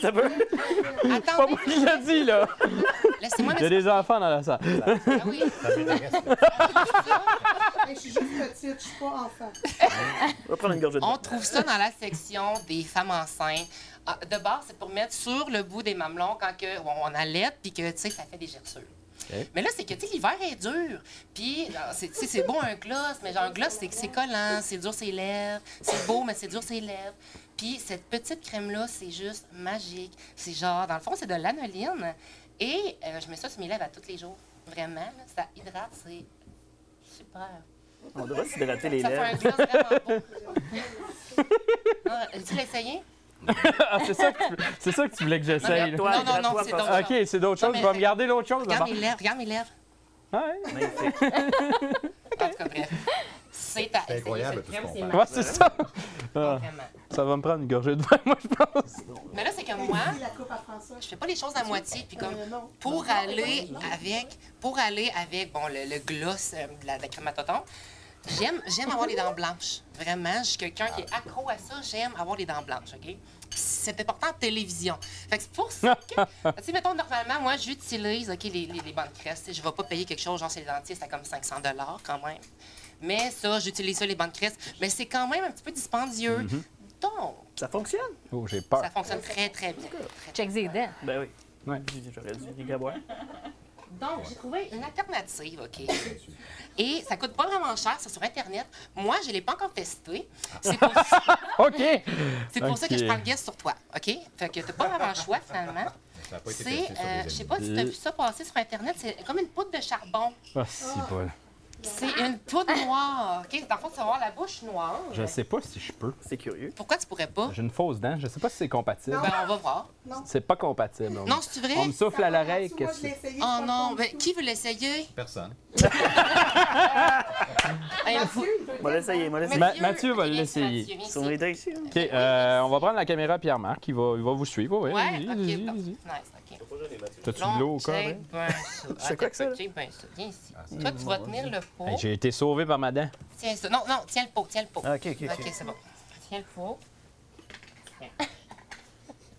Ça peut? Pas moi qui l'ai dit, là! laissez-moi Il y a des enfants dans la salle. Ah oui. [LAUGHS] Je suis juste petite, je suis pas enfant. On va prendre une gorgée de On trouve ça dans la section des femmes enceintes. Ah, De base, c'est pour mettre sur le bout des mamelons quand que, on allait puis que, tu sais, ça fait des gerçures. Ok. Mais là, c'est que, tu sais, l'hiver est dur. Puis, c'est- tu sais, c'est beau un gloss, mais genre, un gloss, c'est que c'est collant, c'est dur ses lèvres. C'est beau, mais c'est dur ses lèvres. Puis, cette petite crème-là, c'est juste magique. C'est genre, dans le fond, c'est de l'anoline. Et euh, je mets ça sur mes lèvres à tous les jours. Vraiment, là, ça hydrate, c'est super. On devrait s'hydrater les Ça fait un lèvres. gloss vraiment beau. Ah, Tu l'as essayé? [LAUGHS] Ah, c'est ça, que tu- c'est ça que tu voulais que j'essaye. Non, non, non, c'est d'autres OK, c'est d'autres choses. Tu vas me garder l'autre chose Regarde mes lèvres, regarde mes lèvres. Ouais. Magnifique. [LAUGHS] En tout cas, bref. C'est incroyable, cette tout crème, ce qu'on c'est. Ouais, ça. Ah, ça va me prendre une gorgée de vin, moi, je pense. Mais là, c'est que moi, je fais pas les choses à moitié. Puis comme, Euh, pour aller avec, pour aller avec, bon, le, le gloss euh, de la, de la crème à toton, j'aime, j'aime avoir les dents blanches. Vraiment, je suis quelqu'un qui est accro à ça. J'aime avoir les dents blanches, OK? C'est important en télévision. Fait que c'est pour ça [LAUGHS] que, tu sais, mettons, normalement, moi, j'utilise, OK, les, les, les bandes sais, Je vais pas payer quelque chose, genre, chez les dentistes, à comme 500 quand même. Mais ça, j'utilise ça, les bandes crèches. Mais c'est quand même un petit peu dispendieux. Donc, Ça fonctionne? Oh, j'ai peur. ça fonctionne très, très bien. Très, Check dents. Ben oui. Ouais. J'aurais dû. Donc, j'ai trouvé une alternative, OK? Et ça coûte pas vraiment cher, c'est sur Internet. Moi, je l'ai pas encore testé. C'est pour, ça, [LAUGHS] OK. c'est pour ça que je prends le guest sur toi, OK? Fait que t'as pas vraiment le choix, finalement. Ça a pas été C'est, euh, je sais pas si tu as vu ça passer sur Internet, c'est comme une poudre de charbon. Ah, si, bol. C'est une poudre noire, OK? Dans le fond, tu vas avoir la bouche noire. Je sais pas si je peux. C'est curieux. Pourquoi tu pourrais pas? J'ai une fausse dent. Je sais pas si c'est compatible. Ben, on va voir. C'est pas compatible. On- Non, c'est vrai? On me souffle à l'oreille. Que c'est? Oh non, bon ben, qui veut l'essayer? Personne. [LAUGHS] Hey. Mathieu, On va l'essayer, Mathieu va l'essayer. Mathieu, viens Sur ici. les deux ici. hein. OK, euh, on va prendre la caméra Pierre-Marc. Il va, il va vous suivre. Ouais, Ouais, ok. Nice. T'as-tu de l'eau au corps? Hein? bien ça. C'est quoi que ça, bien ça. Viens ici. Toi, tu vas tenir le pot. Hey, J'ai été sauvé par ma dent. Tiens ça. Non, non, tiens le pot, tiens le pot. Ah, OK, OK, OK, OK. c'est bon. Tiens le pot. Tiens.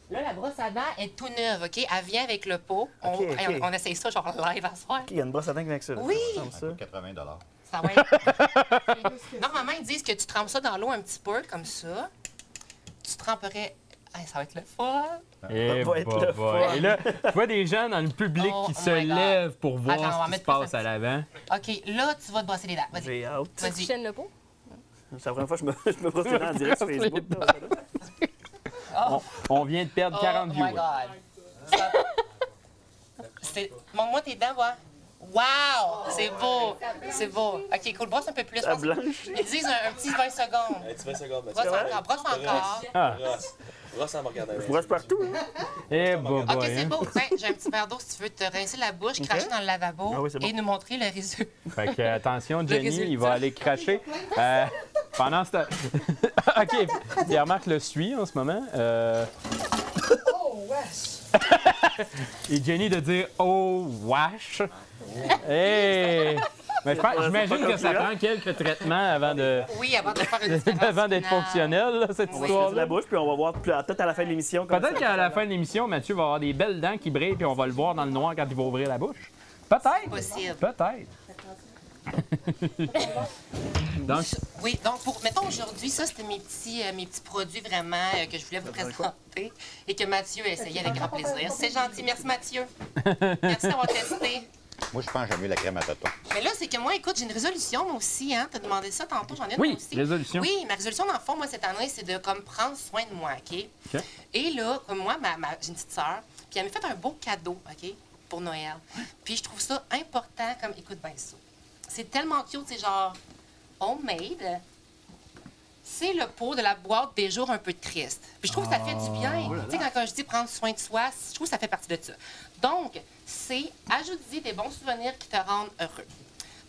Là, la brosse à dents est tout neuve, OK? Elle vient avec le pot. On, OK, hey, OK. on, on essaye ça genre live à soir. Il y a une brosse à dents qui vient avec ça. là. Oui. Ça ressemble ça. 80 Ça va être... [LAUGHS] Normalement, ils disent que tu trempes ça dans l'eau un petit peu, comme ça. Tu tremperais... Hey, ça va être le fun. Eh, va être bah, le fun. Et là, je vois des gens dans le public Oh qui se my God. lèvent pour voir Attends, on va ce qui se mettre passe ça à l'avant. OK, là, tu vas te brosser les dents. Vas-y, J'ai hâte. Tu vas-y. chaînes le pot? C'est la première fois que je me, je me brosse les dents en [LAUGHS] direct sur Facebook. Oh, On vient de perdre 40 oh viewers. my God. Ça- C'est... Montre-moi tes dents, voir. Wow! C'est beau! C'est beau. OK, cool. Brosse un peu plus. Pense- blanche. Ils disent un, un petit 20 secondes. Un petit 20 secondes, Brosse encore, brosse encore. Ah, Brosse. En me regardant. Je brosse partout. hein. [LAUGHS] eh, bah, OK, c'est hein. beau. Tiens, j'ai un petit verre d'eau si tu veux te rincer la bouche, cracher dans le lavabo Ah oui, bon. et nous montrer le résultat. [LAUGHS] Fait que, attention, Jenny, il va aller cracher. [LAUGHS] Euh, pendant ce temps. OK, Pierre-Marc le suit en ce moment. Euh, Oh, ouais. et Jenny de dire Oh, wesh. Hey! Mais j'imagine que ça prend quelques traitements avant de Oui, avant de faire une [LAUGHS] avant d'être fonctionnel, là, cette On va histoire la bouche, puis on va voir peut-être à la fin de l'émission. Peut-être qu'à la fin de l'émission, Mathieu va avoir des belles dents qui brillent, puis on va le voir dans le noir quand il va ouvrir la bouche. Peut-être. Possible. Peut-être. [LAUGHS] Donc, Oui, donc, pour, mettons aujourd'hui, ça, c'était mes petits, euh, mes petits produits vraiment euh, que je voulais vous présenter et que Mathieu a essayé avec grand plaisir. C'est gentil. Merci, Mathieu. Merci d'avoir testé. Moi, je pense que j'aime mieux la crème à toton. Mais là, c'est que moi, écoute, j'ai une résolution, moi aussi, hein. T'as demandé ça tantôt, j'en ai une Oui, moi aussi. résolution. Oui, ma résolution, dans le fond, moi, cette année, c'est de comme prendre soin de moi, OK? OK. Et là, comme moi, ma, ma- j'ai une petite sœur, puis elle m'a fait un beau cadeau, OK, pour Noël. Puis je trouve ça important, comme, écoute bien ça. C'est tellement cute, c'est genre homemade. c'est le pot de la boîte des jours un peu tristes. Puis je trouve que ça fait du bien. tu sais, quand, quand je dis prendre soin de soi, je trouve que ça fait partie de ça. Donc, c'est ajouter des bons souvenirs qui te rendent heureux.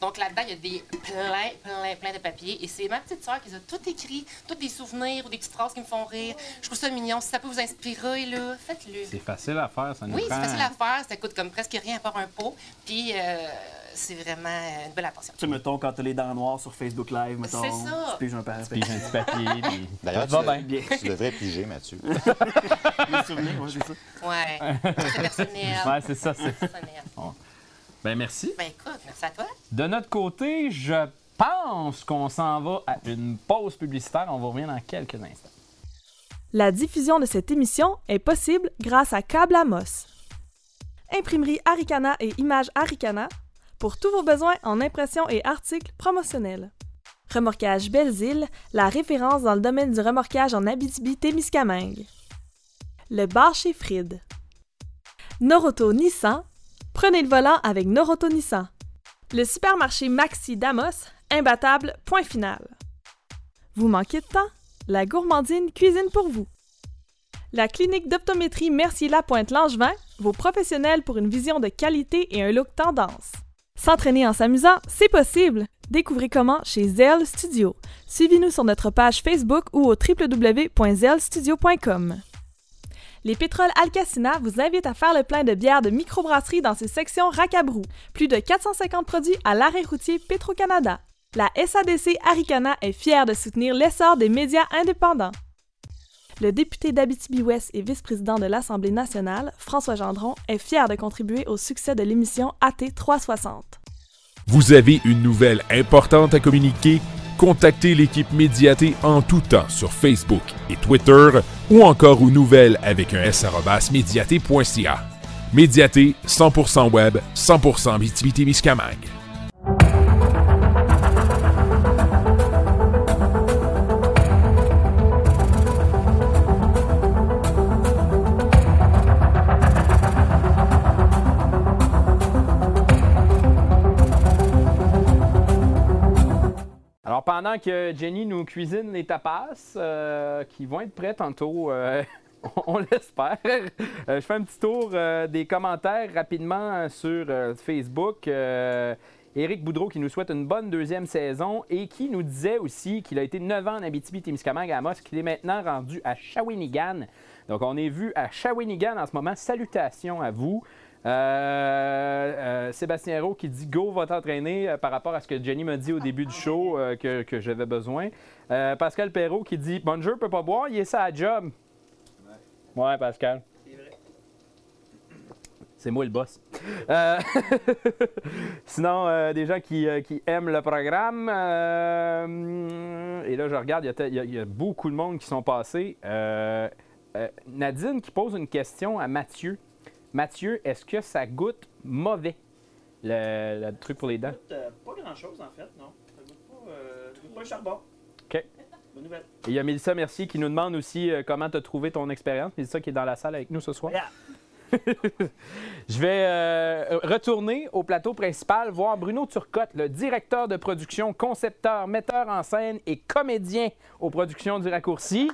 Donc là-dedans, il y a des plein, plein, plein de papiers. Et c'est ma petite soeur qui a tout écrit, tous des souvenirs ou des petites phrases qui me font rire. Je trouve ça mignon. Si ça peut vous inspirer, là, faites-le. C'est facile à faire, ça nous Oui, c'est facile à faire. Ça coûte comme presque rien à part un pot. Puis euh, c'est vraiment une belle attention. Tu sais, mettons, quand t'as les dents noires sur Facebook Live, mettons. C'est ça. Tu piges un par Puis j'ai un petit papier. [LAUGHS] puis D'ailleurs, tu, va bien. tu devrais piger, Mathieu. [LAUGHS] Les souvenirs, ouais, c'est ça. Ouais, c'est personnel. Ouais, c'est ça. c'est- personnel. Ben merci. Ben écoute, merci à toi. De notre côté, je pense qu'on s'en va à une pause publicitaire. On va revenir dans quelques instants. La diffusion de cette émission est possible grâce à Câble Amos. Imprimerie Aricana et Images Aricana pour tous vos besoins en impression et articles promotionnels. Remorquage Belles-Îles, la référence dans le domaine du remorquage en Abitibi-Témiscamingue. Le bar chez Fried. Noroto Nissan, prenez le volant avec Noroto Nissan. Le supermarché Maxi d'Amos, imbattable, point final. Vous manquez de temps? La gourmandine cuisine pour vous. La clinique d'optométrie Mercier-Lapointe-Langevin, vos professionnels pour une vision de qualité et un look tendance. S'entraîner en s'amusant, c'est possible! Découvrez comment chez Zell Studio. Suivez-nous sur notre page Facebook ou au www.zellstudio.com. Les pétroles Alcacina vous invitent à faire le plein de bières de microbrasserie dans ses sections Racabrou. Plus de 450 produits à l'arrêt routier Petro-Canada. La SADC Aricana est fière de soutenir l'essor des médias indépendants. Le député d'Abitibi-Ouest et vice-président de l'Assemblée nationale, François Gendron, est fier de contribuer au succès de l'émission AT 360. Vous avez une nouvelle importante à communiquer? Contactez l'équipe Médiaté en tout temps sur Facebook et Twitter ou encore aux nouvelles avec un s médiaté.ca. Médiaté, 100% web, 100% Abitibi-Témiscamingue. Pendant que Jenny nous cuisine les tapas, euh, qui vont être prêts tantôt, euh, [LAUGHS] on l'espère, euh, je fais un petit tour des commentaires rapidement sur Facebook. Éric Boudreau qui nous souhaite une bonne deuxième saison et qui nous disait aussi qu'il a été 9 ans en Abitibi-Témiscamingue à qu'il est maintenant rendu à Shawinigan. Donc, on est vu à Shawinigan en ce moment. Salutations à vous. Euh, euh, Sébastien Rowe qui dit Go va t'entraîner euh, par rapport à ce que Jenny m'a dit au début du show que, que j'avais besoin. Pascal Perrault qui dit Bonjour, peut pas boire, il est ça à job. Ouais, Pascal. C'est moi le boss. [LAUGHS] Sinon, des gens qui, qui aiment le programme. et là, je regarde, il y y, a- il y a beaucoup de monde qui sont passés. Nadine qui pose une question à Mathieu. Mathieu, est-ce que ça goûte mauvais, le, le truc pour les dents? Euh, pas grand-chose, en fait, non. Ça goûte pas, euh, ça goûte pas le charbon. OK. Bonne nouvelle. Et il y a Mélissa Mercier qui nous demande aussi euh, comment tu as trouvé ton expérience. Mélissa qui est dans la salle avec nous ce soir. Yeah. [LAUGHS] Je vais euh, retourner au plateau principal voir Bruno Turcotte, le directeur de production, concepteur, metteur en scène et comédien aux productions du raccourci.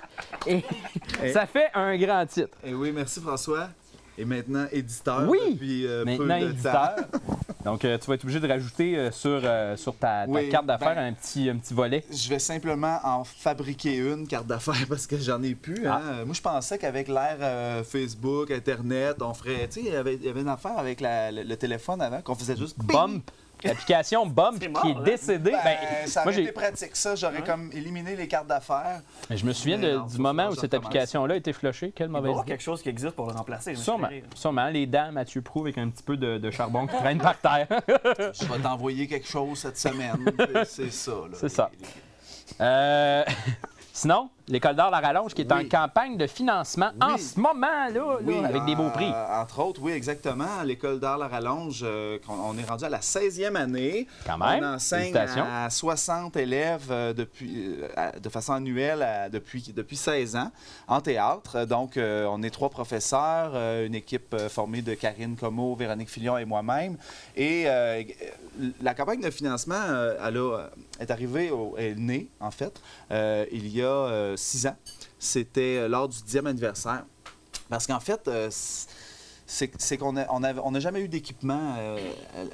Et [LAUGHS] ça fait un grand titre. Eh oui, merci François. Et maintenant éditeur Oui, depuis euh, Maintenant peu de éditeur. temps. [LAUGHS] Donc, euh, tu vas être obligé de rajouter euh, sur, sur ta, ta Oui, carte d'affaires ben- un, petit, un petit volet. Je vais simplement en fabriquer une carte d'affaires [LAUGHS] parce que j'en ai plus. hein. Ah. Moi, je pensais qu'avec l'ère Facebook, Internet, on ferait. Tu sais, il y avait- une affaire avec la- le, le téléphone avant qu'on faisait juste. Bump. L'application Bump C'est qui mort, est là. décédée. Ben, Ben, ça moi, aurait j'ai- été pratique, ça. J'aurais comme éliminé les cartes d'affaires. je me souviens Mais de- non, du moment où cette application-là a été flushée. Quelle Il va y mauvaise avoir idée. quelque chose qui existe pour le remplacer. Sûrement, sûrement. Les dents, Mathieu Prou, avec un petit peu de, de charbon qui traîne par terre. [LAUGHS] Je vais t'envoyer quelque chose cette semaine. C'est- [LAUGHS] C'est ça. là. C'est ça. Euh, [LAUGHS] Sinon, l'école d'art La Rallonge qui est en campagne de financement en ce moment, là, là, Oui, avec des beaux en- prix. Entre autres, oui, exactement. L'école d'art La Rallonge, euh, on est rendu à la 16e année. Quand même. On enseigne Félicitations. à 60 élèves euh, depuis, euh, de façon annuelle depuis, depuis 16 ans en théâtre. Euh, Donc, euh, on est trois professeurs, euh, une équipe euh, formée de Karine Como, Véronique Fillon et moi-même. Et euh, la campagne de financement, euh, elle a- est arrivée, au- est née, en fait, euh, il y a euh, six ans. C'était euh, lors du 10e anniversaire. Parce qu'en fait, euh, c'est qu'on n'a on on jamais eu d'équipement euh,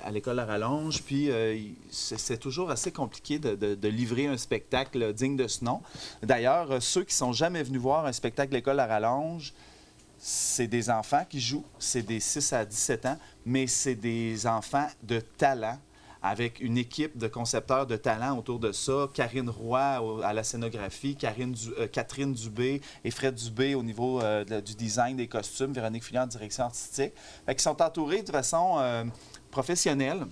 à, l'école à Rallonge, puis euh, c'est toujours assez compliqué de, livrer un spectacle digne de ce nom. D'ailleurs, euh, ceux qui sont jamais venus voir un spectacle l'école à Rallonge, c'est des enfants qui jouent, c'est des 6 à 17 ans, mais c'est des enfants de talent avec une équipe de concepteurs de talent autour de ça. Karine Roy à la scénographie, Karine Du- euh, Catherine Dubé et Fred Dubé au niveau euh, de- du design des costumes, Véronique Fillon en direction artistique. Fait qu'ils sont entourés de façon euh, professionnelle.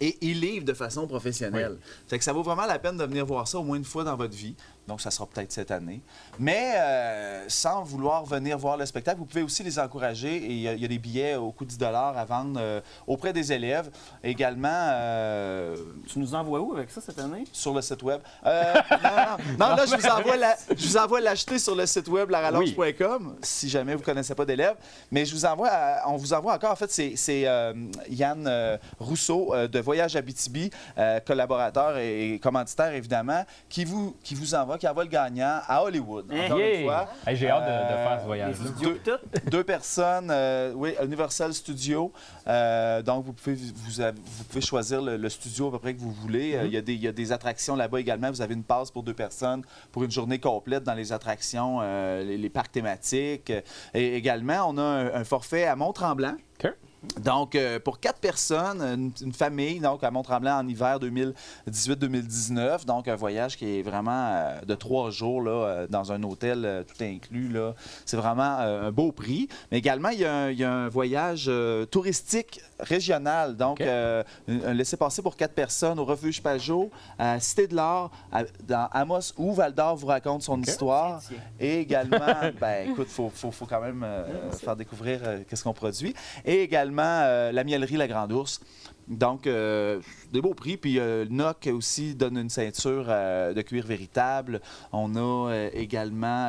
Et ils livrent de façon professionnelle. Fait que ça vaut vraiment la peine de venir voir ça au moins une fois dans votre vie. Donc, ça sera peut-être cette année. Mais euh, sans vouloir venir voir le spectacle, vous pouvez aussi les encourager. Et il y, a- il y a des billets au coût de 10 à vendre euh, auprès des élèves. Également euh, Tu nous envoies où avec ça cette année? sur le site web. Euh, [LAUGHS] non, non, non, là, je vous envoie la- je vous envoie l'acheter sur le site web larallonge.com si jamais vous ne connaissez pas d'élèves. Mais je vous envoie, à- on vous envoie encore, en fait, c'est- euh, Yann euh, Rousseau euh, de Voyage Abitibi, euh, collaborateur et, et commanditaire évidemment, qui vous, qui vous envoie, qui envoie le gagnant à Hollywood. Encore Yeah. une fois. Hey, J'ai hâte de, de Euh, faire ce studios pis tout? [LAUGHS] Deux personnes, euh, oui, Universal Studio. Euh, donc, vous pouvez, vous, avez- vous pouvez choisir le, le studio à peu près que vous voulez. Euh, il, y a des, il y a des attractions là-bas également. Vous avez une passe pour deux personnes pour une journée complète dans les attractions, euh, les, les parcs thématiques. Et également, on a un, un forfait à Mont-Tremblant. OK. Donc, euh, pour quatre personnes, une, une famille, donc à Mont-Tremblant en hiver 2018-2019. Donc, un voyage qui est vraiment euh, de trois jours là, euh, dans un hôtel euh, tout inclus. là. C'est vraiment un beau prix. Mais également, il y a un, il y a un voyage touristique régional. Donc, un laissez-passer pour quatre personnes au refuge Pajot, à Cité de l'Or, à- dans Amos, où Val d'Or vous raconte son histoire. Et également, [LAUGHS] ben écoute, il faut, faut- faut quand même faire découvrir qu'est-ce qu'on produit. Et également, euh, la mielerie La Grande Ourse. Donc, euh, des beaux prix. Puis, euh, NOC aussi donne une ceinture euh, de cuir véritable. On a euh, également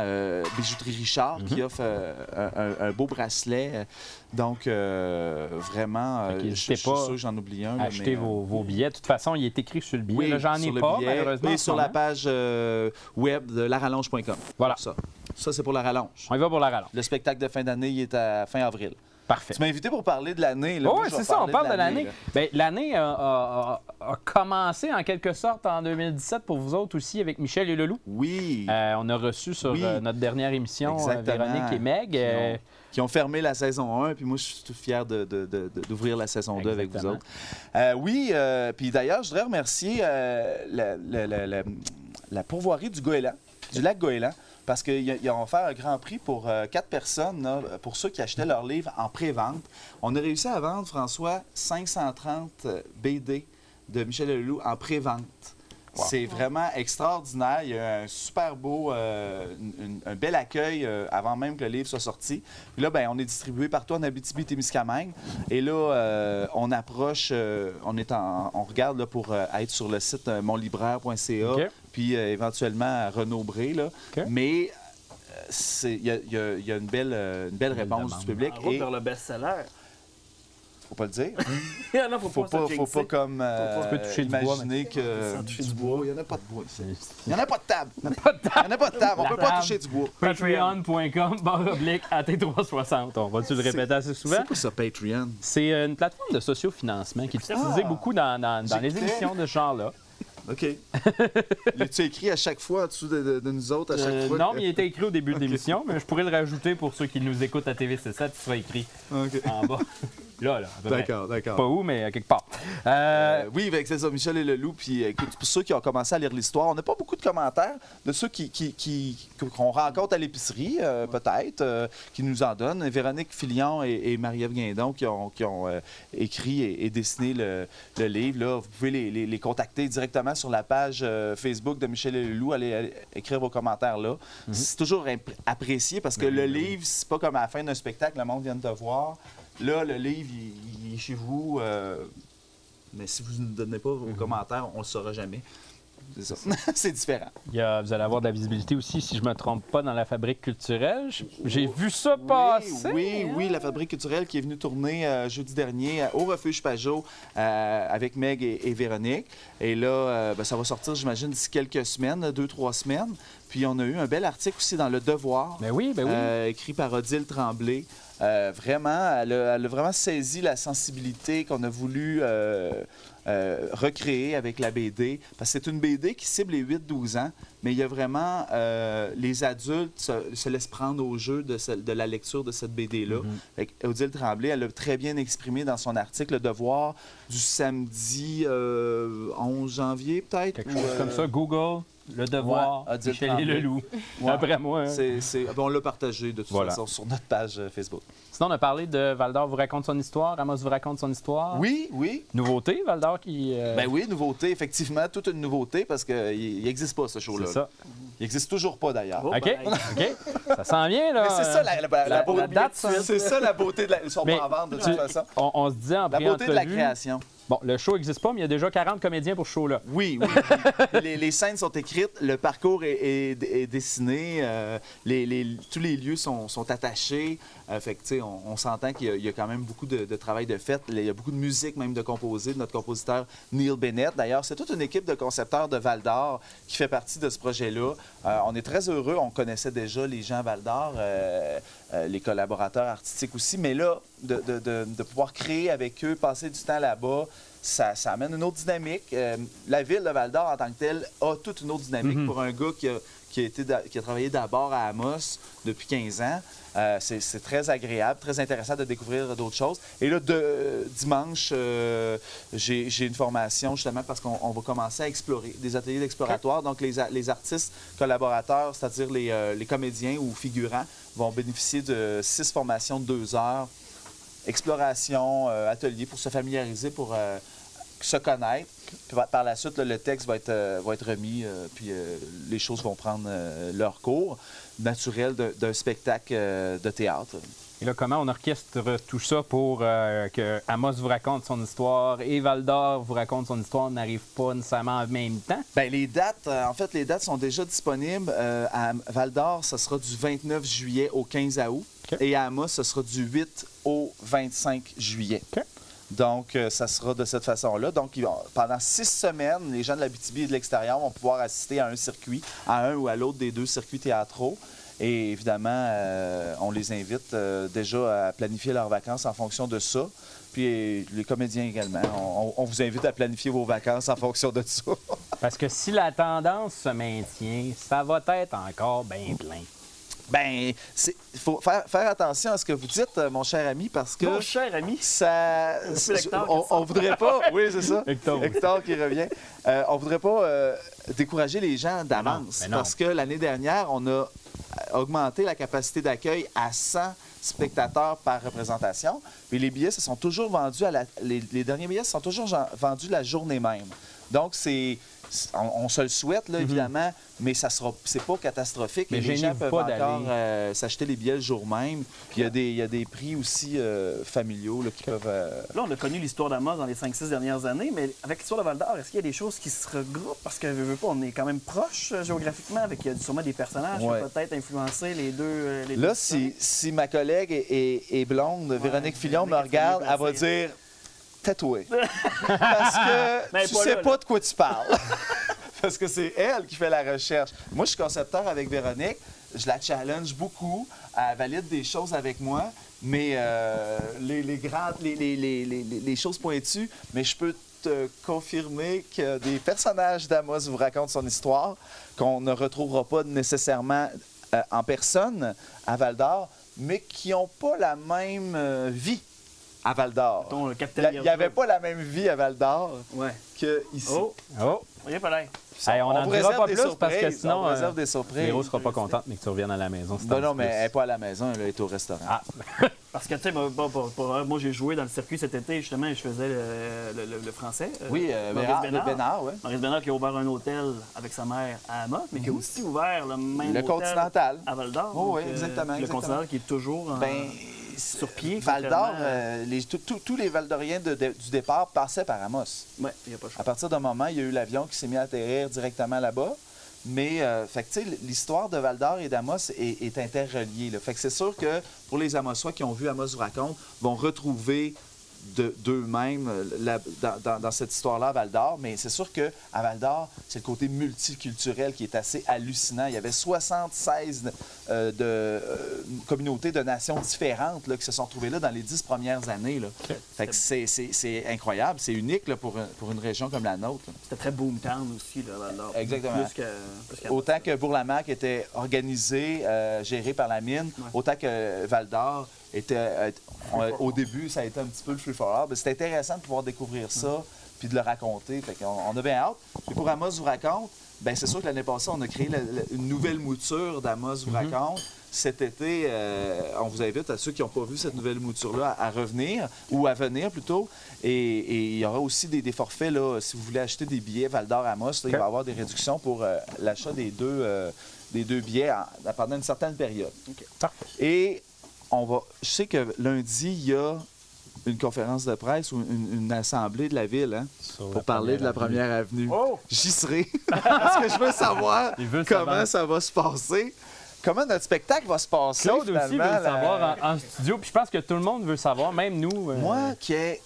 Bijouterie Richard qui offre euh, un, beau bracelet. Donc, vraiment, je suis sûr que j'en oublie un. Achetez mais, vos, vos billets. De toute façon, il est écrit sur le billet. oui, J'en ai pas, billet, malheureusement. Mais sur la page web de larallonge.com. Voilà. Ça, ça c'est pour la rallonge. On y va pour la rallonge. Le spectacle de fin d'année, il est à fin avril. Parfait. Tu m'as invité pour parler de l'année. Oui, c'est ça, on parle de l'année. là. Ben, L'année a, a- a- commencé en quelque sorte en 2017 pour vous autres aussi avec Michel et Leloup. Oui. Euh, on a reçu sur Oui. euh, notre dernière émission euh, Exactement. Véronique et Meg. Qui euh, ont, qui ont fermé la saison 1, puis moi, je suis tout fier d'ouvrir la saison 2 avec vous autres. Euh, oui, euh, puis d'ailleurs, je voudrais remercier euh, la, la- la- la- la pourvoirie du Goéland, du lac Goéland, parce qu'ils ils ont offert un grand prix pour euh, quatre personnes, là, pour ceux qui achetaient leur livre en pré-vente. On a réussi à vendre, François, 530 euh, BD de Michel Leloup en pré-vente. C'est vraiment extraordinaire. Il y a un super beau, euh, une- une- un bel accueil euh, avant même que le livre soit sorti. Puis là, ben, on est distribué partout en Abitibi-Témiscamingue. Et là, euh, on approche, on est en, on regarde là, pour être sur le site monlibraire.ca. puis euh, éventuellement à Renaud Bré. Là. Mais euh, c'est- il y a, y y une belle, euh, une belle réponse demande. du public. En route Et vers le best-seller. faut pas le dire. [LAUGHS] Non, faut, Faut pas, pas, faut pas comme euh, Tu peux toucher du bois, imaginer que Sans toucher du du bois, il n'y en a pas de bois ici. Il n'y en a pas de table. Il n'y en a pas de table. On La peut pas toucher du bois. Patreon.com, barre oblique, AT360. On va-tu le répéter assez souvent? C'est quoi ça, Patreon? C'est une plateforme de sociofinancement qui est utilisée Ah! beaucoup dans, dans- dans les émissions de ce genre-là. OK. [LAUGHS] tu écrit à chaque fois en dessous de, de- de nous autres, à chaque Euh, fois? non, mais il était écrit au début de l'émission, mais je pourrais le rajouter pour ceux qui nous écoutent à TVC7, il sera écrit en bas. [LAUGHS] Là, là. à. D'accord, d'accord. Pas où, mais quelque part. Euh, Euh, oui, avec c'est ça, Michel et le loup. Puis écoute, pour ceux qui ont commencé à lire l'histoire, on n'a pas beaucoup de commentaires de ceux qui, qui- qui- qu'on rencontre à l'épicerie, euh, peut-être, qui nous en donnent. Véronique Filion et, et Marie-Ève Guindon qui ont, qui ont, écrit et, et dessiné le, le livre. Là, vous pouvez les, les- les contacter directement sur la page euh, Facebook de Michel et le loup. Allez, allez écrire vos commentaires là. C'est toujours apprécié parce que le livre, c'est pas comme à la fin d'un spectacle, le monde vient de te voir. Là, le livre, il, il est chez vous. euh, mais si vous ne donnez pas vos commentaires, on ne le saura jamais. C'est ça. [LAUGHS] c'est différent. il y a- vous allez avoir de la visibilité aussi, si je me trompe pas, dans la fabrique culturelle. J'ai vu ça passer. Oui, oui, la Fabrique culturelle qui est venue tourner euh, jeudi dernier euh, au Refuge Pajot euh, avec Meg et, et Véronique. Et là, euh, ben, ça va sortir, j'imagine, d'ici quelques semaines, deux, trois semaines. Puis on a eu un bel article aussi dans Le Devoir. Ben oui, ben oui. Euh, écrit par Odile Tremblay. Euh, vraiment, elle a, elle a vraiment saisi la sensibilité qu'on a voulu euh, euh, recréer avec la BD. Parce que c'est une BD qui cible les 8-12 ans, mais il y a vraiment euh, les adultes se, se laissent prendre au jeu de, de la lecture de cette BD-là. Fait que Odile Tremblay, elle a très bien exprimé dans son article Le Devoir du samedi euh, 11 janvier, peut-être. Quelque ou, chose euh, comme ça. Google, le devoir, Ouais, Michel et le loup. Ouais. Après moi. hein. on l'a partagé de toute Voilà. façon sur notre page euh, Facebook. Sinon, on a parlé de Val d'Or vous raconte son histoire, Amos vous raconte son histoire. Oui, oui. Nouveauté, Val d'Or qui. euh, Ben oui, nouveauté, effectivement, toute une nouveauté parce qu'il n'existe pas ce show-là. c'est ça. Il n'existe toujours pas d'ailleurs. Oh, OK, ben, OK. Ça s'en vient, là. Mais c'est ça la, la- la- la beauté-. C'est ça la beauté de la. Ils sont pas en vente de toute façon. On, on se disait en La beauté de la création. Bon, le show n'existe pas, mais il y a déjà 40 comédiens pour ce show-là. Oui, oui. les, scènes sont écrites, le parcours est, dessiné, euh, tous les lieux sont attachés. Euh, fait que, on, on s'entend qu'il y, a- il y a quand même beaucoup de, de travail de fait. Il y a beaucoup de musique même de composer de notre compositeur Neil Bennett. D'ailleurs, c'est toute une équipe de concepteurs de Val d'Or qui fait partie de ce projet-là. Euh, on est très heureux. On connaissait déjà les gens à Val d'Or, euh, euh, les collaborateurs artistiques aussi. Mais là, de, de- de- de pouvoir créer avec eux, passer du temps là-bas, ça, ça amène une autre dynamique. Euh, la ville de Val d'Or, en tant que telle, a toute une autre dynamique pour un gars qui a, qui a été d'a- qui a travaillé d'abord à Amos depuis 15 ans. Euh, c'est très agréable, très intéressant de découvrir d'autres choses. Et là, de, dimanche, euh, j'ai une formation justement parce qu'on on va commencer à explorer des ateliers d'exploratoire. Donc, les, artistes collaborateurs, c'est-à-dire les, euh, les comédiens ou figurants, vont bénéficier de six formations de deux heures exploration, euh, atelier pour se familiariser, pour euh, se connaître. Puis par- la suite, là, le texte va être, euh, va être remis, puis les choses vont prendre leur cours naturel d'un spectacle euh, de théâtre. Et là, comment on orchestre tout ça pour euh, que Amos vous raconte son histoire et Val d'Or vous raconte son histoire n'arrive pas nécessairement en même temps? Ben, les dates, euh, en fait, les dates sont déjà disponibles. Euh, à Val d'Or, ce sera du 29 juillet au 15 août. Et à Amos, ce sera du 8 au 25 juillet. Donc, euh, ça sera de cette façon-là. Donc, pendant six semaines, les gens de la BTB et de l'extérieur vont pouvoir assister à un circuit, à un ou à l'autre des deux circuits théâtraux. Et évidemment, euh, on les invite euh, déjà à planifier leurs vacances en fonction de ça. Puis les comédiens également. On vous invite à planifier vos vacances en fonction de ça. [LAUGHS] Parce que si la tendance se maintient, ça va être encore bien plein. Ben, il faut faire, faire attention à ce que vous dites, euh, mon cher ami, parce que Mon cher ami? ça. on, voudrait pas. Oui, c'est ça. [LAUGHS] Hector. qui revient. Euh, on voudrait pas euh, décourager les gens d'avance. ben. Parce que l'année dernière, on a euh, augmenté la capacité d'accueil à 100 spectateurs par représentation. Puis les billets se sont toujours vendus à la. Les, les derniers billets se sont toujours vendus la journée même. Donc, c'est. On, on se le souhaite, là, évidemment, mais ça sera, c'est pas catastrophique. Mhm. Mais les gens peuvent pas encore d'aller. euh, s'acheter les billets le jour même. Puis il y a des, il y a des prix aussi euh, familiaux là, qui peuvent. euh, Là, on a connu l'histoire d'Amos dans les 5-6 dernières années, mais avec l'histoire de Val d'Or, est-ce qu'il y a des choses qui se regroupent? Parce que, veux, veux pas, on est quand même proche euh, géographiquement, avec il y a sûrement des personnages qui ont peut-être influencé les deux. les Là, deux si, si ma collègue est, est- est blonde, Véronique Fillon me regarde, elle va dire tatoué. [LAUGHS] Parce que Mais tu pas sais là, pas là. de quoi tu parles. [LAUGHS] [LAUGHS] Parce que c'est elle qui fait la recherche. Moi, je suis concepteur avec Véronique. Je la challenge beaucoup. Elle valide des choses avec moi. Mais euh, les, les grandes, les- les choses pointues, mais je peux te confirmer que des personnages d'Amos vous racontent son histoire qu'on ne retrouvera pas nécessairement euh, en personne à Val d'Or, mais qui n'ont pas la même euh, vie à Val d'Or. Il n'y avait pas la même vie à Val d'Or Ouais. qu'ici. Oh, Oh! il pas l'air. Hey, on n'en dira pas plus parce que sinon, on euh, des surprises. Véro sera pas contente, mais que tu reviennes à la maison. non, dis mais plus. elle n'est pas à la maison, elle est au restaurant. Ah, [LAUGHS] Parce que, tu sais, moi, j'ai joué dans le circuit cet été, justement, et je faisais le, le- le- le français. euh, oui, euh, Maurice Bénard, Bénard. Bénard, ouais. Maurice Bénard qui a ouvert un hôtel avec sa mère à Amos, mais qui a aussi ouvert le même Mhm. Le hôtel Continental. à Val d'Or. Oh, oui, euh, exactement, Le. Continental qui est toujours en- Ben, sur pied. Val d'Or, euh, tous- les Valdoriens de- de- du départ passaient par Amos. Ouais, il n'y a pas choix. À partir d'un moment, il y a eu l'avion qui s'est mis à atterrir directement là-bas. Mais, euh, fait que, l'histoire de Val d'Or et d'Amos est, est interreliée. là. Fait que c'est sûr que pour les Amossois qui ont vu Amos vous raconte, vont retrouver d'eux-mêmes euh, la- dans, dans- dans cette histoire-là à Val d'Or. Mais c'est sûr qu'à Val d'Or, c'est le côté multiculturel qui est assez hallucinant. Il y avait 76 euh, de, euh, communautés de nations différentes là, qui se sont retrouvées là dans les dix premières années. Là. Fait que c'est- incroyable, c'est unique là, pour, un- pour une région comme la nôtre. C'était très boomtown aussi, là, Val d'Or. Exactement. Plus que, plus qu'à- Autant que Bourg-la-Mac était organisé, euh, géré par la mine, Ouais. autant que Val d'Or était. euh, au début, ça a été un petit peu le free for all. mais C'était intéressant de pouvoir découvrir ça puis de le raconter. Fait qu'on on a bien hâte. Puis pour Amos vous raconte, ben c'est sûr que l'année passée, on a créé la- la- une nouvelle mouture d'Amos vous raconte. Cet été, euh, on vous invite à ceux qui n'ont pas vu cette nouvelle mouture-là à, à revenir ou à venir plutôt. Et, il y aura aussi des, des forfaits, là, si vous voulez acheter des billets Val d'Or Amos, là, il va y avoir des réductions pour euh, l'achat des deux, euh, des deux billets en- pendant une certaine période. Et on va. Je sais que lundi, il y a une conférence de presse ou une, une assemblée de la ville hein, pour la parler de la première avenue. Oh! J'y serai. [LAUGHS] Parce que je veux savoir veut comment savoir. ça va se passer. Comment notre spectacle va se passer. Claude aussi veut le la- savoir en, en studio, puis je pense que tout le monde veut savoir, même nous. euh, Moi, qui est-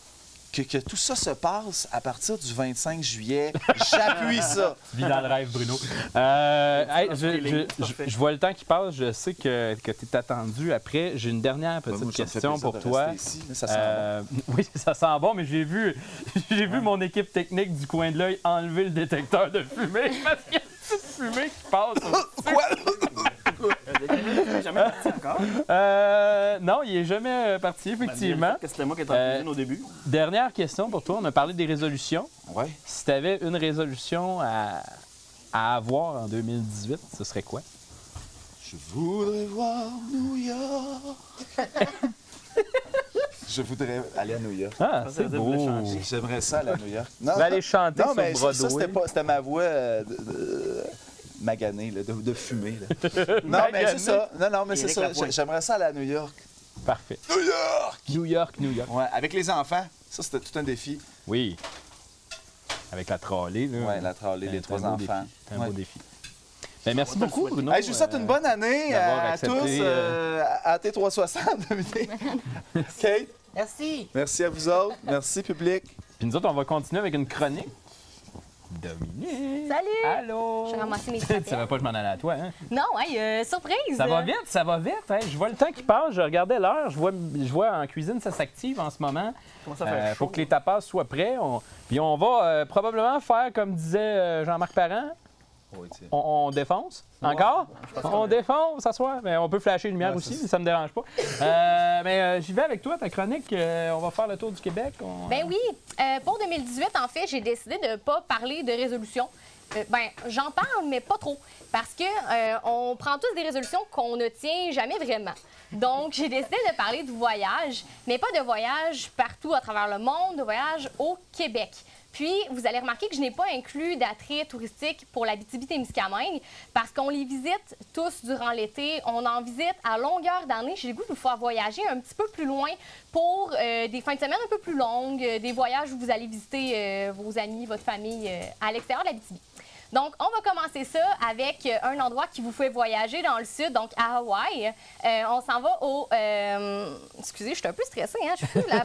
que, que tout ça se passe à partir du 25 juillet, [LAUGHS] j'appuie ça. Vis dans le rêve, Bruno. Euh, hey, je, feeling, je- parfait. je- je vois le temps qui passe. Je sais que, que tu es attendu. Après, j'ai une dernière petite Moi, question pour toi. rester ici, mais ça sent Euh, [LAUGHS] oui, ça sent bon, mais j'ai vu, [LAUGHS] j'ai vu mon équipe technique du coin de l'œil enlever le détecteur de fumée parce qu'il y a une petite fumée qui passe. au- Jamais [LAUGHS] parti encore. Euh, non, il est jamais euh, parti, effectivement. Que c'était moi qui étais en Euh, au début. Dernière question pour toi. On a parlé des résolutions. Ouais. Si tu avais une résolution à, à avoir en 2018, ce serait quoi? Je voudrais voir New York. [LAUGHS] Je voudrais aller à New York. Ah, Ça, c'est beau. J'aimerais ça aller à New York. Non, Tu vas aller chanter non, sur mais ça, Broadway. ça, c'était pas, c'était ma voix euh, de, là, de, là. [LAUGHS] non, mais c'est ça. Non, non, mais c'est ça. J'aimerais ça aller à New York. Parfait. New York! New York, New York. Ouais, avec les enfants. Ça, c'était tout un défi. Oui. Avec la trolley. Là. Ouais, la trolley, les trois enfants. C'est un Ouais. beau défi. Ben, merci beaucoup. Bruno. Hey, je vous souhaite Euh, une bonne année d'avoir à tous euh, à T360. [LAUGHS] Dominique. Kate, Merci. merci à vous autres. Merci, public. Puis nous autres, on va continuer avec une chronique. Dominique. Salut! Allô? J'ai ramassé mes [LAUGHS] Tu savais pas que je m'en allais à toi, hein? Non, hey, euh, surprise! Ça va vite, ça va vite. hein? Je vois le temps qui passe, je regardais l'heure, je vois, je vois en cuisine, ça s'active en ce moment. Comment ça Euh, fait faut chaud? que les tapas soient prêts. On- Puis on va euh, probablement faire, comme disait euh, Jean-Marc Parent, on, on défonce? Encore? On défonce, s'asseoir. Mais on peut flasher une lumière aussi, mais ça me dérange pas. [LAUGHS] Euh, mais euh, j'y vais avec toi, ta chronique. Euh, on va faire le tour du Québec. On- Ben oui, euh, pour 2018, en fait, j'ai décidé de ne pas parler de résolution. Euh, ben, j'en parle, mais pas trop. Parce que euh, on prend tous des résolutions qu'on ne tient jamais vraiment. Donc, j'ai décidé de parler de voyage, mais pas de voyage partout à travers le monde, de voyage au Québec. Puis, vous allez remarquer que je n'ai pas inclus d'attrait touristique pour la témiscamingue parce qu'on les visite tous durant l'été. On en visite à longueur d'année. J'ai le goût de vous faire voyager un petit peu plus loin pour euh, des fins de semaine un peu plus longues, euh, des voyages où vous allez visiter euh, vos amis, votre famille à l'extérieur de la donc, on va commencer ça avec euh, un endroit qui vous fait voyager dans le sud, donc à Hawaï. Euh, on s'en va au... euh, excusez, je suis un peu stressée, hein? Je suis la.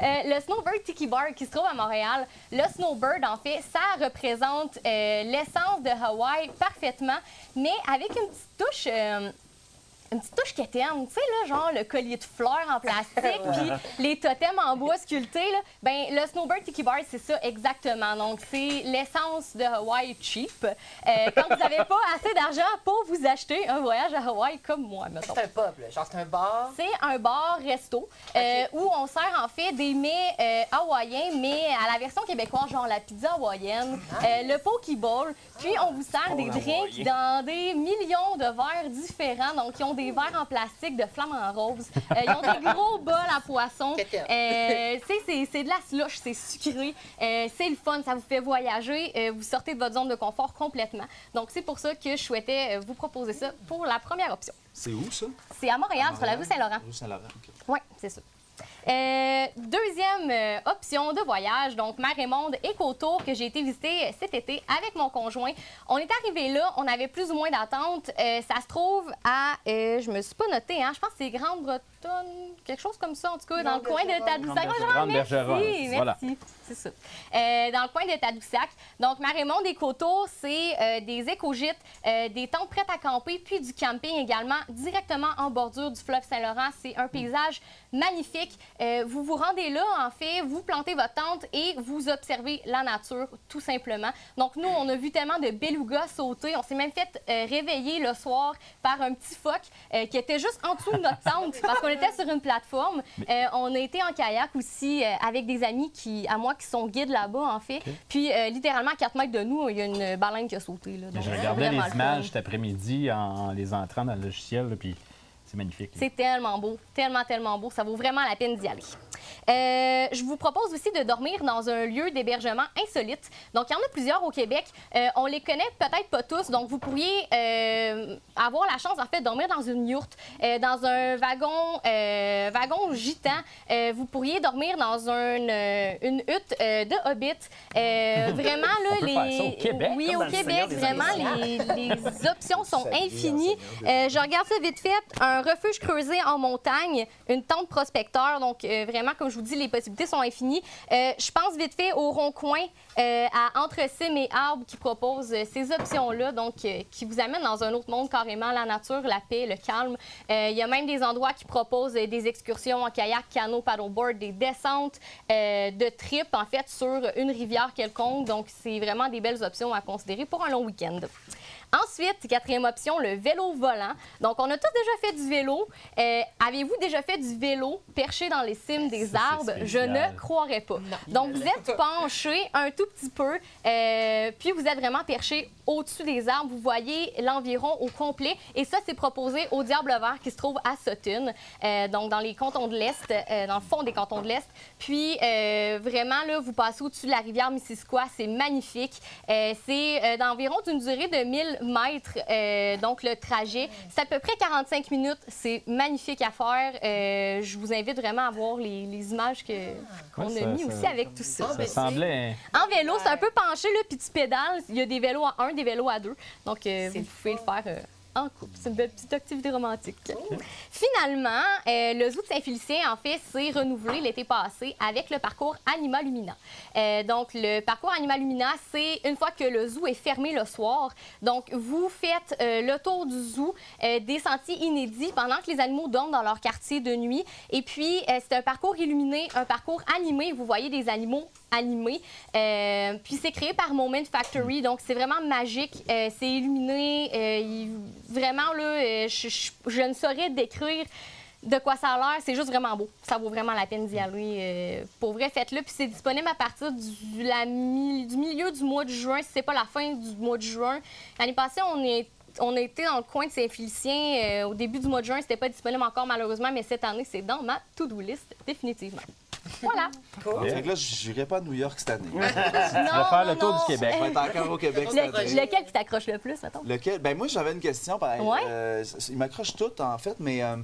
Euh, le Snowbird Tiki Bar qui se trouve à Montréal. Le Snowbird, en fait, ça représente l'essence de Hawaï parfaitement, mais avec une petite touche... une petite touche quétaine, tu sais, là, genre le collier de fleurs en plastique, [LAUGHS] puis les totems en bois sculptés, là. Ben, le Snowbird Tiki Bar, c'est ça exactement. Donc, c'est l'essence de Hawaii cheap. Euh, quand vous n'avez pas assez d'argent pour vous acheter un voyage à Hawaï comme moi, mettons. C'est un pub, là. genre c'est un bar. C'est un bar-resto euh, où on sert en fait des mets euh, hawaïens, mais à la version québécoise, genre la pizza hawaïenne, le pokeball, puis on vous sert des drinks dans des millions de verres différents. Donc, ils ont des verres en plastique de flamants roses. Euh, ils ont des [LAUGHS] gros bols à poisson. Quétaine. Euh, tu sais, c'est- c'est de la slush, c'est sucré. Euh, c'est le fun, ça vous fait voyager. Euh, vous sortez de votre zone de confort complètement. Donc, c'est pour ça que je souhaitais vous proposer ça pour la première option. C'est où, ça? C'est à Montréal, sur la rue Saint-Laurent. Rue Saint-Laurent. OK. Oui, c'est ça. Euh, deuxième euh, option de voyage, donc Mer et Monde Éco-Tour que j'ai été visiter cet été avec mon conjoint. On est arrivé là, on avait plus ou moins d'attente. Euh, ça se trouve à, je me suis pas noté, hein, je pense que c'est Quelque chose comme ça en tout cas, dans le coin de Tadoussac. Merci, merci. C'est ça. Euh, dans le coin de Tadoussac. Donc, Marémont des Coteaux, c'est euh, des éco-gîtes, euh, des tentes prêtes à camper, puis du camping également, directement en bordure du fleuve Saint-Laurent. C'est un paysage magnifique. Euh, vous vous rendez là, en fait, vous plantez votre tente et vous observez la nature, tout simplement. Donc, nous, on a vu tellement de belugas sauter. On s'est même fait euh, réveiller le soir par un petit phoque euh, qui était juste en dessous de notre tente parce qu'on était sur une plateforme. Euh, on a été en kayak aussi euh, avec des amis qui, à moi qui sont guides là-bas, en fait. Puis, euh, littéralement, à 4 mètres de nous, il y a une baleine qui a sauté. Là. Donc, Je regardais les le images cet après-midi en, en les entrant dans le logiciel, là, puis c'est magnifique. C'est tellement beau, tellement, tellement beau. Ça vaut vraiment la peine d'y aller. Euh, je vous propose aussi de dormir dans un lieu d'hébergement insolite. Donc, il y en a plusieurs au Québec. Euh, on les connaît peut-être pas tous. Donc, vous pourriez euh, avoir la chance, en fait, de dormir dans une yourte, euh, dans un wagon, euh, wagon gitan. Euh, vous pourriez dormir dans un, euh, une hutte euh, de hobbit. Euh, [LAUGHS] vraiment, là, On peut les... faire ça au Québec, Oui, comme au Québec, vraiment, les, les options sont infinies. Euh, je regarde ça vite fait. Un refuge creusé en montagne, une tente prospecteur. Donc, euh, vraiment, comme je vous dis, les possibilités sont infinies. Euh, je pense vite fait au rond-coin euh, à Entre Cimes et Arbres qui propose ces options-là, donc qui vous amènent dans un autre monde carrément, la nature, la paix, le calme. Il y a même des endroits qui proposent des excursions en kayak, canot, paddleboard, des descentes de trip, en fait, sur une rivière quelconque. Donc, c'est vraiment des belles options à considérer pour un long week-end. Ensuite, quatrième option, le vélo volant. Donc, on a tous déjà fait du vélo. Euh, Avez-vous déjà fait du vélo perché dans les cimes des Ça, arbres? Je ne croirais pas. Donc, vous êtes penché un tout petit peu, euh, puis vous êtes vraiment perché au-dessus des arbres. Vous voyez l'environ au complet. Et ça, c'est proposé au Diable Vert qui se trouve à Sutton, euh, donc dans les cantons de l'Est, euh, dans le fond des cantons de l'Est. Puis, euh, vraiment, là, vous passez au-dessus de la rivière Missisquoi. C'est magnifique. Euh, c'est euh, d'environ d'une durée de 1000 mètres, euh, donc le trajet. C'est à peu près 45 minutes. C'est magnifique à faire. Euh, je vous invite vraiment à voir les, les images que- qu'on a mis ça- aussi avec tout ça. Ça semblait. hein. En vélo, c'est un peu penché, là, puis tu pédales. Il y a des vélos à un, des vélos à deux. Donc, euh, vous pouvez le faire euh, en couple. C'est une belle petite activité romantique. Finalement, euh, le zoo de Saint-Félicien, en fait, s'est renouvelé l'été passé avec le parcours Anima Lumina. Euh, donc, le parcours Anima Lumina, c'est une fois que le zoo est fermé le soir. Donc, vous faites euh, le tour du zoo, des sentiers inédits pendant que les animaux dorment dans leur quartier de nuit. Et puis, c'est un parcours illuminé, un parcours animé. Vous voyez des animaux animés. Euh, puis, c'est créé par Moment Factory. Donc, c'est vraiment magique. Euh, c'est illuminé. Euh, vraiment, là, je, ne saurais décrire de quoi ça a l'air. C'est juste vraiment beau. Ça vaut vraiment la peine d'y aller. Pour vrai, faites-le. Puis c'est disponible à partir du, milieu du mois de juin, si c'est pas la fin du mois de juin. L'année passée, on est on a été dans le coin de Saint-Félicien au début du mois de juin. C'était pas disponible encore, malheureusement, mais cette année, c'est dans ma to-do list, définitivement. Voilà. Fait que là, je n'irai pas à New York cette année. [LAUGHS] non, Tu vas faire le non, tour non. du Québec. Je vais être encore au Québec cette année. lequel qui t'accroche le plus, attends? Lequel? Ben moi, j'avais une question. Pareil. Ouais. Euh, il m'accroche tout, en fait, mais euh,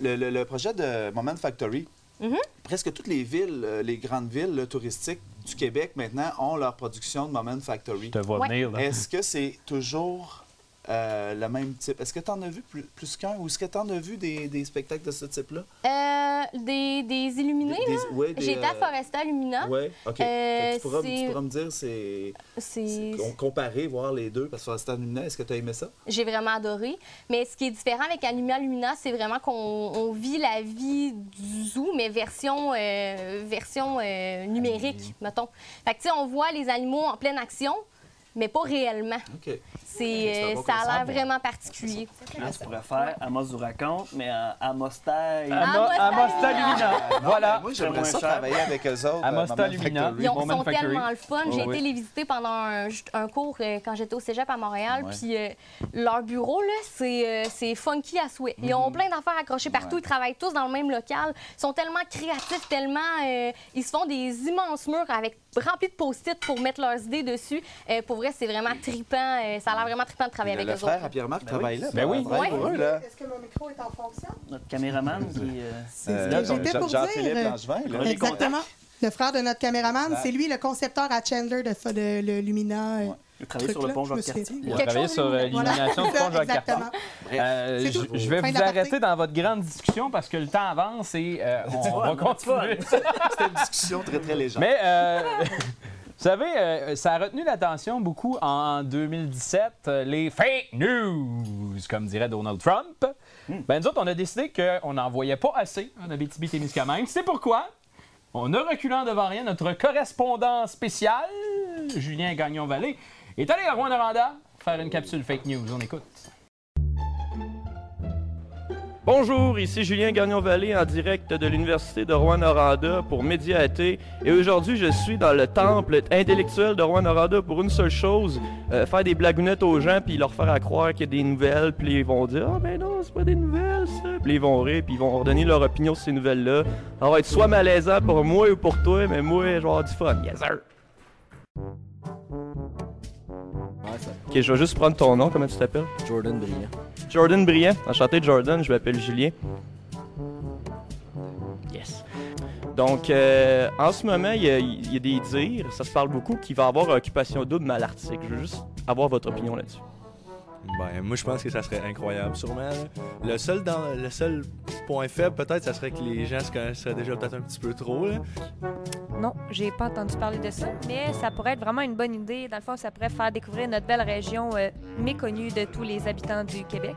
le, le- le projet de Moment Factory, Mhm. presque toutes les villes, euh, les grandes villes là, touristiques du Québec maintenant ont leur production de Moment Factory. Je te vois Ouais. venir. là. Est-ce que c'est toujours euh, le même type. Est-ce que tu en as vu plus, plus qu'un ou est-ce que tu en as vu des, des spectacles de ce type-là? Euh, des, des illuminés, Des- là? J'ai été à euh, Foresta Lumina. Oui, OK. Euh, tu, pourras, tu c'est- pourras me dire, c'est. Comparer, voir les deux, parce que Foresta Lumina, est-ce que tu as aimé ça? J'ai vraiment adoré. Mais ce qui est différent avec Anima Lumina, c'est vraiment qu'on on vit la vie du zoo, mais version, version numérique, mettons. Fait que, tu sais, on voit les animaux en pleine action, mais pas réellement. C'est, euh, ça a l'air vraiment particulier. Là, tu pourrais faire Amos vous raconte, mais en Amos taille. Amos. Lumina. Voilà. Moi, j'aimerais ça cher. travailler avec eux autres. À Lumina. Factory. Ils ont- sont Factory. tellement le fun. J'ai Oh, oui. été les visiter pendant un, un cours euh, quand j'étais au cégep à Montréal. Ouais. Puis euh, leur bureau, là, c'est, euh, c'est funky à souhait. Ils ont plein d'affaires accrochées partout. Ouais. Ils travaillent tous dans le même local. Ils sont tellement créatifs, tellement. euh, ils se font des immenses murs avec remplis de post-it pour mettre leurs idées dessus. Euh, pour vrai, c'est vraiment trippant. euh, ça a l'air vraiment trippant de travailler Le, avec le eux frère autres. à Pierre-Marc Ben travaille oui. là. Ben oui. Pour eux, là. Est-ce que mon micro est en fonction? Notre caméraman qui. euh, Euh, Là, j'étais pour Jean-Philippe dire, euh, Langevin, là. Exactement. Le frère de notre caméraman, Ouais. c'est lui le concepteur à Chandler de, de, le Lumina. euh, Ouais. Il a travaillé sur le pont Jacques-Cartier. Il a travaillé sur euh, Lumina. l'illumination Voilà, du pont [LAUGHS] Jacques-Cartier. Euh, je, vais Fin vous arrêter dans votre grande discussion parce que le temps avance et euh, [LAUGHS] on va continuer. C'était une discussion très, très légère. Mais, euh, [LAUGHS] vous savez, euh, ça a retenu l'attention beaucoup en 2017, euh, les fake news, comme dirait Donald Trump. Ben, nous autres, on a décidé qu'on n'en voyait pas assez en Abitibi-Témiscamingue. C'est pourquoi on a reculant devant rien notre correspondant spécial, Julien Gagnon-Vallée, est allé à Rouen-Noranda faire une capsule fake news. On écoute. Bonjour, ici Julien Gagnon-Vallée en direct de l'Université de Rouen-Noranda pour Médiaté. Et aujourd'hui, je suis dans le temple intellectuel de Rouen-Noranda pour une seule chose, euh, faire des blagounettes aux gens puis leur faire croire qu'il y a des nouvelles. Puis ils vont dire « Ah ben non, c'est pas des nouvelles ça! » Puis ils vont rire puis ils vont donner leur opinion sur ces nouvelles-là. Ça va être soit malaisant pour moi ou pour toi, mais moi, je vais avoir du fun. Yes sir! Ok, je vais juste prendre ton nom, comment tu t'appelles? Jordan Brillant. Jordan Brillant. Enchanté Jordan, je m'appelle Julien. Yes. Donc, euh, en ce moment, il y, a- il y a des dires, ça se parle beaucoup, qu'il va y avoir occupation double à l'article. Je veux juste avoir votre opinion là-dessus. Ben, moi, je pense que ça serait incroyable, sûrement. là. Le seul, dans, le seul point faible, peut-être, ça serait que les gens se connaisseraient déjà peut-être un petit peu trop. Là. Non, j'ai pas entendu parler de ça, mais ça pourrait être vraiment une bonne idée. Dans le fond, ça pourrait faire découvrir notre belle région euh, méconnue de tous les habitants du Québec.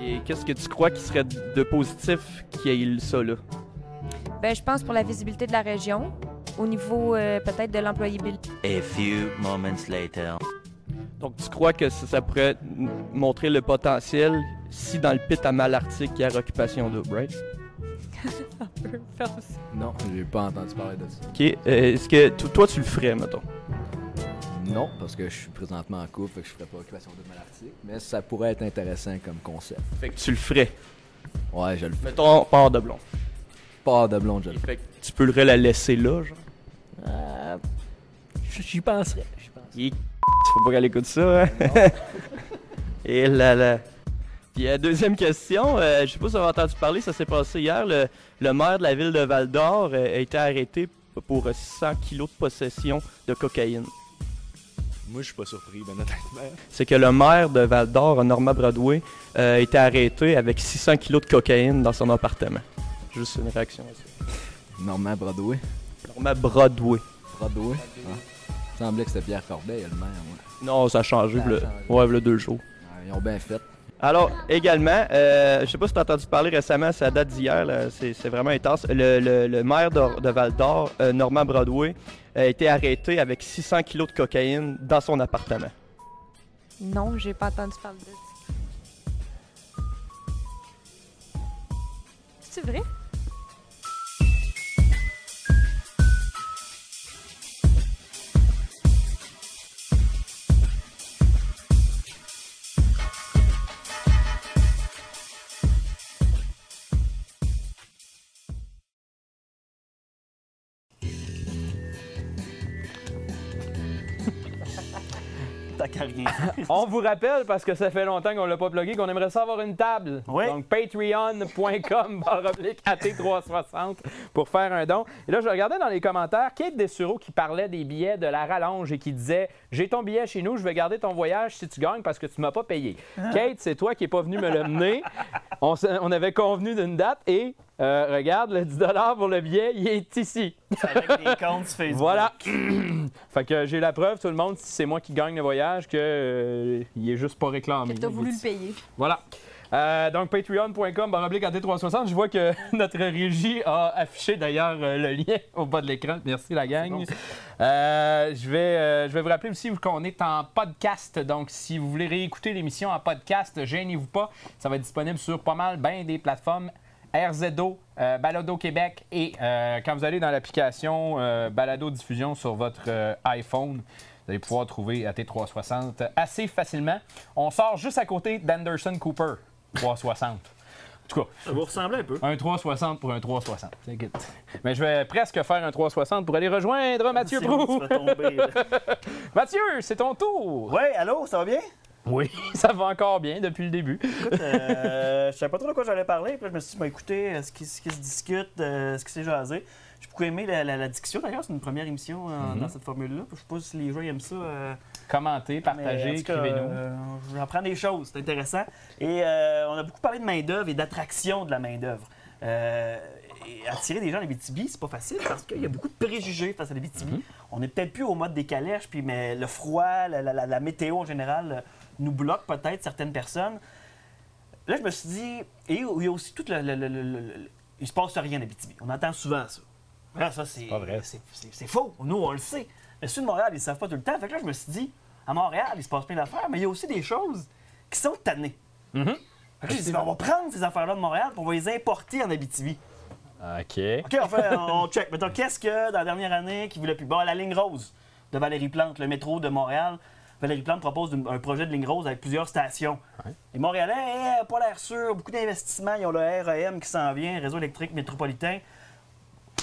Et qu'est-ce que tu crois qui serait de positif qu'il y ait ça là? Ben, je pense pour la visibilité de la région, au niveau euh, peut-être de l'employabilité. A few moments later. Donc, tu crois que ça, ça pourrait montrer le potentiel si dans le pit à Malartic, il y a occupation double, right? [LAUGHS] Non, j'ai pas entendu parler de ça. Ok, euh, est-ce que to- toi tu le ferais, mettons? Non, parce que je suis présentement en couple, fait que je ferais pas occupation de malartic, mais ça pourrait être intéressant comme concept. Fait que tu le ferais. Ouais, je le fais. Mettons, part de blond. Pas de blonde, je le. Fait que tu peux le la laisser là, genre? Euh, J'y penserais. j'y penserais. Faut pas qu'elle écoute ça, hein? [LAUGHS] Et là là. Puis euh, deuxième question, euh, je sais pas si vous avez entendu parler, ça s'est passé hier. Le, le maire de la ville de Val d'Or euh, a été arrêté pour euh, 600 kilos de possession de cocaïne. Moi, je suis pas surpris, ben honnêtement. C'est que le maire de Val d'Or, Norma Broadway, a été arrêté avec 600 kilos de cocaïne dans son appartement. Juste une réaction à ça. Normand Broadway. Norma Broadway. Broadway. Ah. Il semblait que c'était Pierre Corbeil, le maire. Ouais. Non, ça a changé, Ça a v'là- changé. ouais, v'là deux jours. Ouais, Ils ont bien fait. Alors, également, euh, je sais pas si tu as entendu parler récemment, ça date d'hier, c'est vraiment intense. Le, le- le maire de, de Val d'Or, euh, Normand Broadway, a été arrêté avec 600 kilos de cocaïne dans son appartement. Non, j'ai pas entendu parler de ça. C'est vrai? [LAUGHS] On vous rappelle, parce que ça fait longtemps qu'on l'a pas plugué, qu'on aimerait ça avoir une table. Oui. Donc, patreon.com [LAUGHS] barre oblique AT360 pour faire un don. Et là, je regardais dans les commentaires Kate Dessureau qui parlait des billets de la rallonge et qui disait J'ai ton billet chez nous, je vais garder ton voyage si tu gagnes parce que tu m'as pas payé. Kate, c'est toi qui n'es pas venu me le mener. On avait convenu d'une date et euh, regarde, le 10 pour le billet, il est ici. Avec des comptes Facebook. Voilà. [CLEARS THROAT] fait que j'ai la preuve, tout le monde, si c'est moi qui gagne le voyage, que euh, il est juste pas réclamé. Que t'as voulu le payer. Voilà. Euh, donc, patreon.com, baroblique AT360. Je vois que [LAUGHS] notre régie a affiché d'ailleurs euh, le lien [LAUGHS] au bas de l'écran. Merci, la gang. Euh, je, vais, euh, je vais vous rappeler aussi qu'on est en podcast. Donc, si vous voulez réécouter l'émission en podcast, gênez-vous pas. Ça va être disponible sur pas mal, ben des plateformes. RZO, euh, Balado Québec et euh, quand vous allez dans l'application euh, Balado Diffusion sur votre euh, iPhone, vous allez pouvoir trouver AT360 assez facilement. On sort juste à côté d'Anderson Cooper 360. En tout cas, Ça vous ressemble un peu. un 360 pour un 360. T'inquiète. Mais je vais presque faire un 360 pour aller rejoindre Mathieu C'est bon, Prou. tu vas tomber, là. [LAUGHS] Mathieu, c'est ton tour. Ouais, allô, ça va bien? Oui, [LAUGHS] ça va encore bien depuis le début. Écoute, euh, [LAUGHS] je savais pas trop de quoi j'allais parler. Puis là, je me suis dit, bah, écoutez, euh, ce qui, ce qui se discute, euh, ce qui s'est jasé. J'ai beaucoup aimé la, la- la discussion. D'ailleurs, c'est une première émission euh, Mhm. dans cette formule-là. Je sais pas si les gens aiment ça. Commentez, partagez, écrivez-nous. J'apprends des choses, c'est intéressant. Et euh, on a beaucoup parlé de main-d'œuvre et d'attraction de la main-d'œuvre. Et attirer des gens à l'Abitibi, c'est pas facile parce qu'il y a beaucoup de préjugés face à l'Abitibi. Mhm. On n'est peut-être plus au mode des calèches, puis, mais le froid, la, la- la- la météo en général nous bloque peut-être certaines personnes. Là, je me suis dit, et il y a aussi tout le. le- le- il se passe rien en Abitibi. On entend souvent ça. Là, ça, c'est. pas vrai. c'est- faux. Nous, on le sait. Mais ceux de Montréal, ils ne savent pas tout le temps. Fait que là, je me suis dit, à Montréal, il se passe plein d'affaires, mais il y a aussi des choses qui sont tannées. Mhm. Fait que là, dit, ben, on va prendre ces affaires-là de Montréal pour on va les importer en Abitibi. OK. OK, on, fait, on check. Mettons, qu'est-ce que dans la dernière année qui voulait plus? Bon, la ligne rose de Valérie Plante, le métro de Montréal. Valérie Plante propose un projet de ligne rose avec plusieurs stations. Les Montréalais, eh, pas l'air sûr, beaucoup d'investissements. Ils ont le REM qui s'en vient, réseau électrique métropolitain.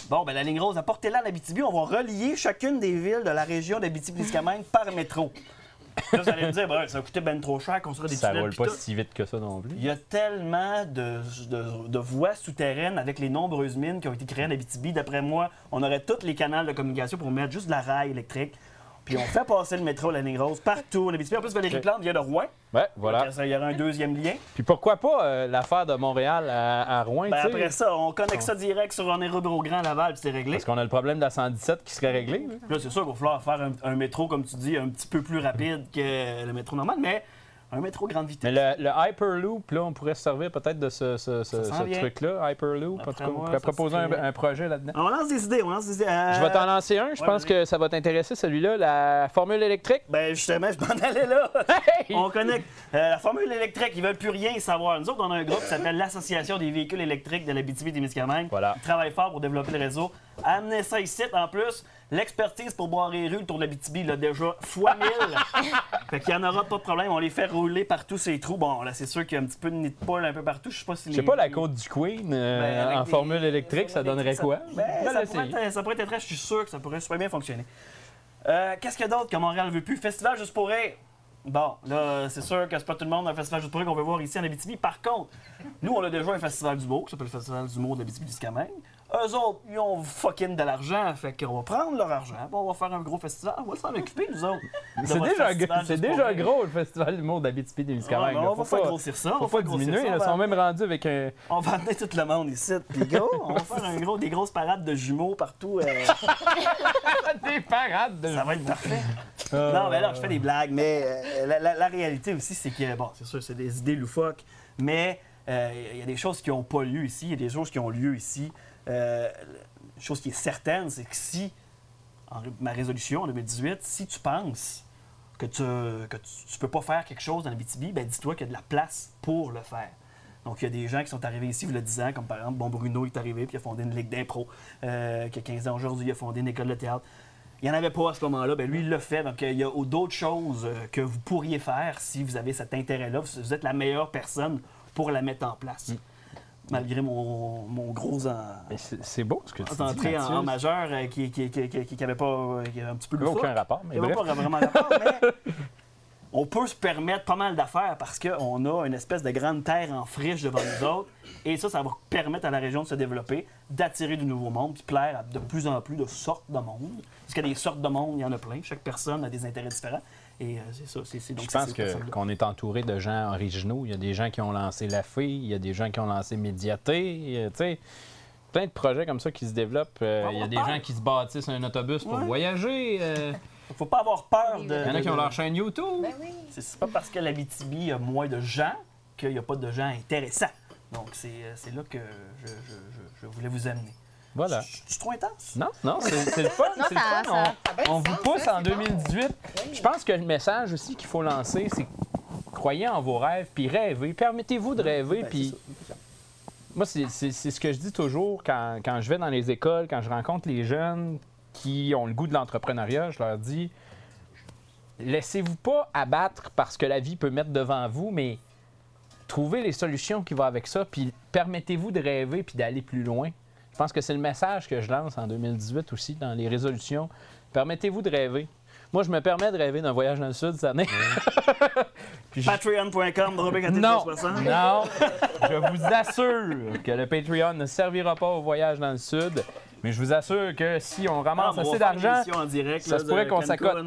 Bon, ben la ligne rose, apportez-la à l'Abitibi. On va relier chacune des villes de la région d'Abitibi-Témiscamingue par métro. Là, vous allez me dire, ben, ça va coûter ben trop cher, qu'on sera des Ça tunnels roule pas tout. si vite que ça non plus. Il y a tellement de, de- de voies souterraines avec les nombreuses mines qui ont été créées en Abitibi. D'après moi, on aurait tous les canaux de communication pour mettre juste de la rail électrique. Puis on fait passer le métro, la ligne rose, partout en Abitibi. En plus, Valérie. Plante vient de Rouen. Ouais, voilà. Donc, Il y aura un deuxième lien. Puis pourquoi pas euh, l'affaire de Montréal à, à Rouen, Ben, après ça, on connecte ça direct sur un au Grand Laval, puis c'est réglé. Parce qu'on a le problème de la 117 qui serait réglé. là. Là, c'est sûr qu'il va falloir faire un, un métro, comme tu dis, un petit peu plus rapide que le métro normal, mais un métro grande vitesse. Mais le, le Hyperloop, là, on pourrait se servir peut-être de ce, truc-là, Hyperloop. En tout on pourrait proposer un, projet là-dedans. On lance des idées, on lance des idées. Euh, Je vais t'en lancer un. Je ouais, pense que ça va t'intéresser, celui-là, la formule électrique. Ben justement, je m'en allais là. Hey! On connecte euh, la formule électrique, ils veulent plus rien savoir. Nous autres, on a un groupe qui s'appelle l'Association des véhicules électriques de l'Abitibi-Témiscamingue. Voilà. Ils travaillent fort pour développer le réseau. Amenez ça ici. En plus, l'expertise pour boire les rues autour de l'Abitibi, là, déjà, fois 1000. [LAUGHS] fait qu'il y en aura pas de problème. On les fait rouler partout ces trous. Bon, là, c'est sûr qu'il y a un petit peu de nid de poule un peu partout. Je sais pas si Je sais les- pas, la côte du Queen euh, Ben, en des- formule électrique, ça donnerait quoi? Ben, ça, pourrait être, ça pourrait être très, je suis sûr que ça pourrait super bien fonctionner. Euh, Qu'est-ce qu'il y a d'autre que Montréal veut plus? Festival juste pour rire. Bon, là, c'est sûr que c'est pas tout le monde un festival juste pour rire qu'on veut voir ici en Abitibi. Par contre, nous, on a déjà un festival d'humour qui s'appelle le Festival d'humour de l'Abitibi-Témiscamingue. Eux autres, ils ont fucking de l'argent, fait qu'on va prendre leur argent, puis on va faire un gros festival. On va s'en occuper, nous autres. C'est déjà, festival c'est déjà gros, le festival d'humour d'Abitibi témiscamingue Ouais, là. on va faire pas- grossir ça. on Faut va pas diminuer, ils sont même rendus avec un... On va amener tout le monde ici, puis go, on va faire un gros, des grosses parades de jumeaux partout. euh, [LAUGHS] des parades de... Ça va être parfait. Euh, Non, mais là, je fais des blagues, mais euh, la, réalité aussi, c'est que, bon, c'est sûr, c'est des idées loufoques, mais il y a des choses qui n'ont pas lieu ici, il y a des choses qui ont lieu ici. Euh, chose qui est certaine, c'est que si, en ma résolution en 2018, si tu penses que tu que tu, peux pas faire quelque chose dans la BTB, ben dis-toi qu'il y a de la place pour le faire. Donc, il y a des gens qui sont arrivés ici, y a 10 ans, comme par exemple, bon, Bruno est arrivé, puis il a fondé une ligue d'impro, euh, qui a 15 ans aujourd'hui, il a fondé une école de théâtre. Il n'y en avait pas à ce moment-là, ben lui, il l'a fait. Donc, il y a d'autres choses euh, que vous pourriez faire si vous avez cet intérêt-là. Vous vous êtes la meilleure personne pour la mettre en place. Malgré mon, mon gros en, c'est beau ce que tu dis, entrée en, majeur euh, qui, qui, qui, qui, qui- qui avait pas. euh, qui avait un petit peu Aucun rapport, mais Il n'y avait bref. pas vraiment rapport, [LAUGHS] mais on peut se permettre pas mal d'affaires parce qu'on a une espèce de grande terre en friche devant nous autres. Et ça, ça va permettre à la région de se développer, d'attirer du nouveau monde, puis plaire à de plus en plus de sortes de monde. Parce qu'il y a des sortes de monde, il y en a plein. Chaque personne a des intérêts différents. Et euh, c'est ça. c'est- c'est- donc Je pense qu'on est entouré de gens originaux. Il y a des gens qui ont lancé La Fille, il y a des gens qui ont lancé Médiaté, euh, tu sais, plein de projets comme ça qui se développent. Euh, il y a des gens qui se bâtissent un autobus pour Ouais. voyager. euh, [LAUGHS] Faut pas avoir peur de. il y en a qui ont leur chaîne YouTube. C'est c'est pas parce que l'Abitibi a moins de gens qu'il n'y a pas de gens intéressants. Donc, c'est c'est là que je, je- je- je voulais vous amener. Voilà. Je suis trop intense? Non, non, c'est le fun. Non, le fun. ça- On- ça vous sens, pousse ça, en c'est 2018. Je pense que le message aussi qu'il faut lancer, c'est croyez en vos rêves, puis rêvez. Permettez-vous de rêver, Ben, puis moi, c'est c'est- c'est ce que je dis toujours quand, quand je vais dans les écoles, quand je rencontre les jeunes qui ont le goût de l'entrepreneuriat, je leur dis laissez-vous pas abattre parce que la vie peut mettre devant vous, mais trouvez les solutions qui vont avec ça, puis permettez-vous de rêver puis d'aller plus loin. Je pense que c'est le message que je lance en 2018 aussi dans les résolutions. Permettez-vous de rêver. Moi, je me permets de rêver d'un voyage dans le Sud cette année. [LAUGHS] Je- Patreon.com, non, 60. non, je vous assure que le Patreon ne servira pas au voyage dans le Sud, mais je vous assure que si on ramasse Ah, on va assez faire d'argent, l'émission en direct, ça se pourrait qu'on s'accote.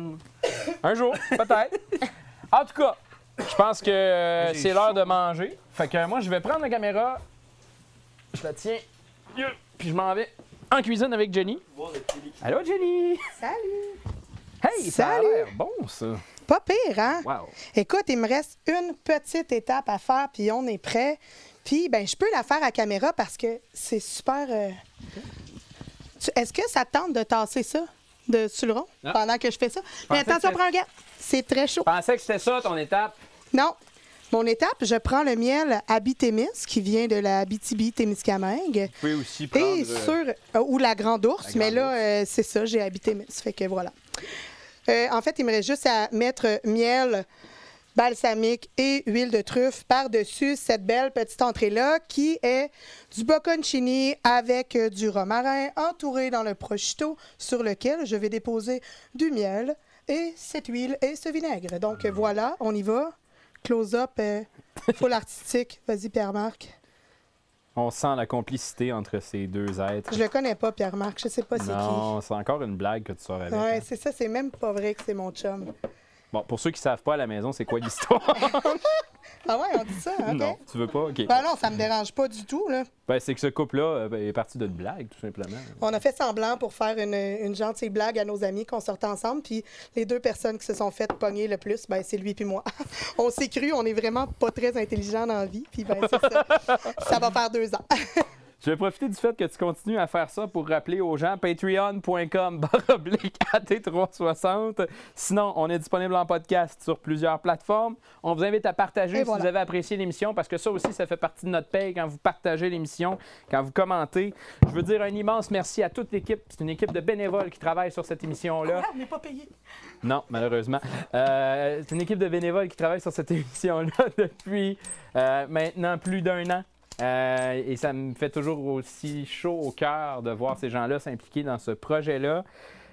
Un jour, peut-être. En tout cas, je pense que c'est l'heure de manger. Fait que moi, je vais prendre la caméra, je la tiens, yeah, puis je m'en vais en cuisine avec Jenny. Allô, Jenny? Salut! Hey, ça a Salut. l'air bon, ça. Pas pire, hein? Wow. Écoute, il me reste une petite étape à faire, puis on est prêt. Puis, ben, je peux la faire à caméra parce que c'est super. euh, Est-ce que ça te tente de tasser ça de, sur le rond Ah. pendant que je fais ça? Mais attention, prends un gars. C'est très chaud. Je pensais que c'était ça, ton étape. Non. Mon étape, je prends le miel Abitémis qui vient de la Abitibi-Témiscamingue. Vous pouvez aussi prendre... Et euh, sur. euh, ou la grande ours, La mais là, euh, c'est ça, j'ai habité Miss. Fait que voilà. Euh, en fait, il me reste juste à mettre miel balsamique et huile de truffe par-dessus cette belle petite entrée-là qui est du bocconcini avec du romarin entouré dans le prosciutto sur lequel je vais déposer du miel et cette huile et ce vinaigre. Donc euh, voilà, on y va. Close-up, euh, full [LAUGHS] artistique. Vas-y, Pierre-Marc. On sent la complicité entre ces deux êtres. Je le connais pas, Pierre-Marc. Je sais pas c'est qui. Non, c'est encore une blague que tu sors avec. Ouais, hein. c'est ça, c'est même pas vrai que c'est mon chum. Bon, pour ceux qui savent pas à la maison, c'est quoi l'histoire? [LAUGHS] Ah ouais, on dit ça, OK? Non, tu veux pas? OK. Ben non, ça me dérange pas du tout, là. Ben, c'est que ce couple-là euh, ben, est parti d'une blague, tout simplement. On a fait semblant pour faire une, une gentille blague à nos amis qu'on sortait ensemble, puis les deux personnes qui se sont faites pogner le plus, ben c'est lui puis moi. [LAUGHS] on s'est cru, on est vraiment pas très intelligents dans la vie, puis ben c'est ça. [LAUGHS] ça va faire deux ans. [LAUGHS] Je vais profiter du fait que tu continues à faire ça pour rappeler aux gens patreon.com [LAUGHS] baroblique AT360. Sinon, on est disponible en podcast sur plusieurs plateformes. On vous invite à partager Et si voilà. vous avez apprécié l'émission parce que ça aussi, ça fait partie de notre paye quand vous partagez l'émission, quand vous commentez. Je veux dire un immense merci à toute l'équipe. C'est une équipe de bénévoles qui travaille sur cette émission-là. On n'est pas payé. Non, malheureusement. Euh, c'est une équipe de bénévoles qui travaille sur cette [LAUGHS] émission-là depuis euh, maintenant plus d'un an. Euh, et ça me fait toujours aussi chaud au cœur de voir ces gens-là s'impliquer dans ce projet-là.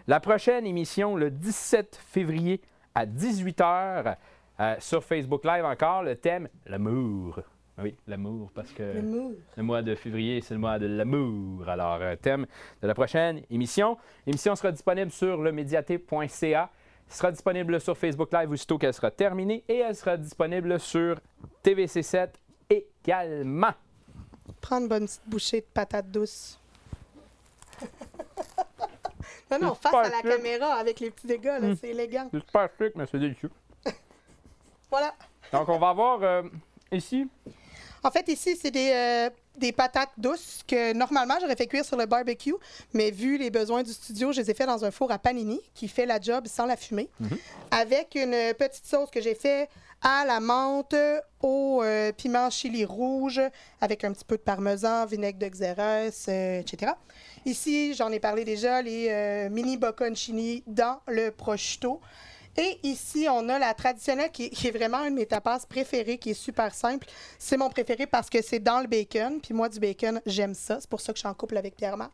La prochaine émission, le 17 février à 18h, euh, sur Facebook Live encore, le thème l'amour. Oui, l'amour, parce que le mois de février, c'est le mois de l'amour. Alors, euh, thème de la prochaine émission. L'émission sera disponible sur lemediaté.ca. Sera disponible sur Facebook Live aussitôt qu'elle sera terminée et elle sera disponible sur TVC7 également. Prends une bonne petite bouchée de patate douce. [LAUGHS] non, non, face à la caméra avec les petits dégâts, là, Mm. c'est élégant. C'est super chic, mais c'est délicieux. [LAUGHS] Voilà. Donc, on va avoir euh, ici En fait, ici, c'est des, euh, des patates douces que normalement, j'aurais fait cuire sur le barbecue, mais vu les besoins du studio, je les ai fait dans un four à panini qui fait la job sans la fumée, avec une petite sauce que j'ai fait à la menthe, au euh, piment chili rouge, avec un petit peu de parmesan, vinaigre de xérès, euh, etc. Ici, j'en ai parlé déjà, les euh, mini bocconcini dans le prosciutto. Et ici, on a la traditionnelle qui, qui est vraiment une de mes tapas préférées, qui est super simple. C'est mon préféré parce que c'est dans le bacon. Puis moi, du bacon, j'aime ça. C'est pour ça que je suis en couple avec Pierre-Marc.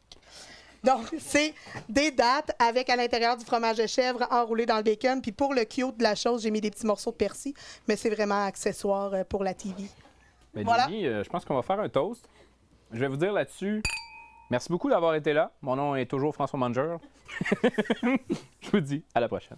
Donc, c'est des dates avec à l'intérieur du fromage de chèvre enroulé dans le bacon. Puis pour le cute de la chose, j'ai mis des petits morceaux de persil, mais c'est vraiment accessoire euh, pour la TV. Ben, Voilà. Jenny, euh, je pense qu'on va faire un toast. Je vais vous dire là-dessus, merci beaucoup d'avoir été là. Mon nom est toujours François Manger. [LAUGHS] je vous dis à la prochaine.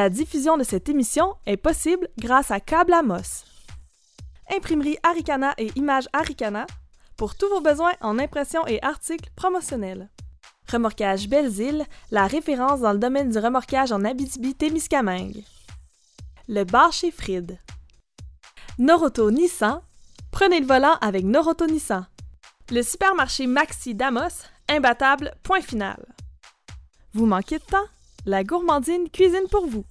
La diffusion de cette émission est possible grâce à Câble Amos. Imprimerie Aricana et Images Aricana pour tous vos besoins en impression et articles promotionnels. Remorquage Belles-Îles, la référence dans le domaine du remorquage en Abitibi-Témiscamingue. Le bar chez Fried. Noroto Nissan, prenez le volant avec Noroto Nissan. Le supermarché Maxi Damos, imbattable, point final. Vous manquez de temps? La gourmandine cuisine pour vous.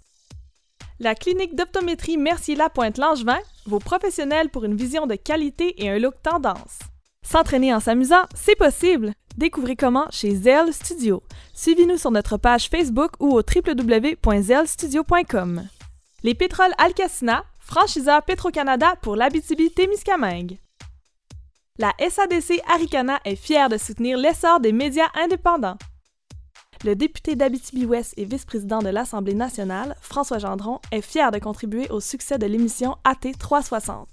La clinique d'optométrie Mercier-Lapointe-Langevin, vos professionnels pour une vision de qualité et un look tendance. S'entraîner en s'amusant, c'est possible! Découvrez comment chez Zell Studio. Suivez-nous sur notre page Facebook ou au www.zellstudio.com. Les pétroles Alcacina, franchiseur Petro-Canada pour l'Abitibi-Témiscamingue. La SADC Aricana est fière de soutenir l'essor des médias indépendants. Le député d'Abitibi-Ouest et vice-président de l'Assemblée nationale, François Gendron, est fier de contribuer au succès de l'émission AT 360.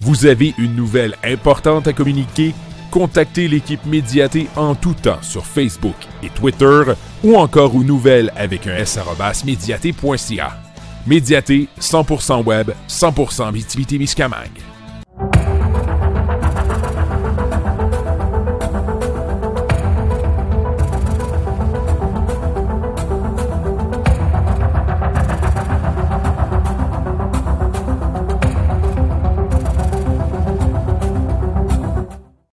Vous avez une nouvelle importante à communiquer? Contactez l'équipe Médiaté en tout temps sur Facebook et Twitter ou encore aux nouvelles avec un s médiaté.ca. Médiaté, 100% web, 100% Abitibi-Témiscamingue.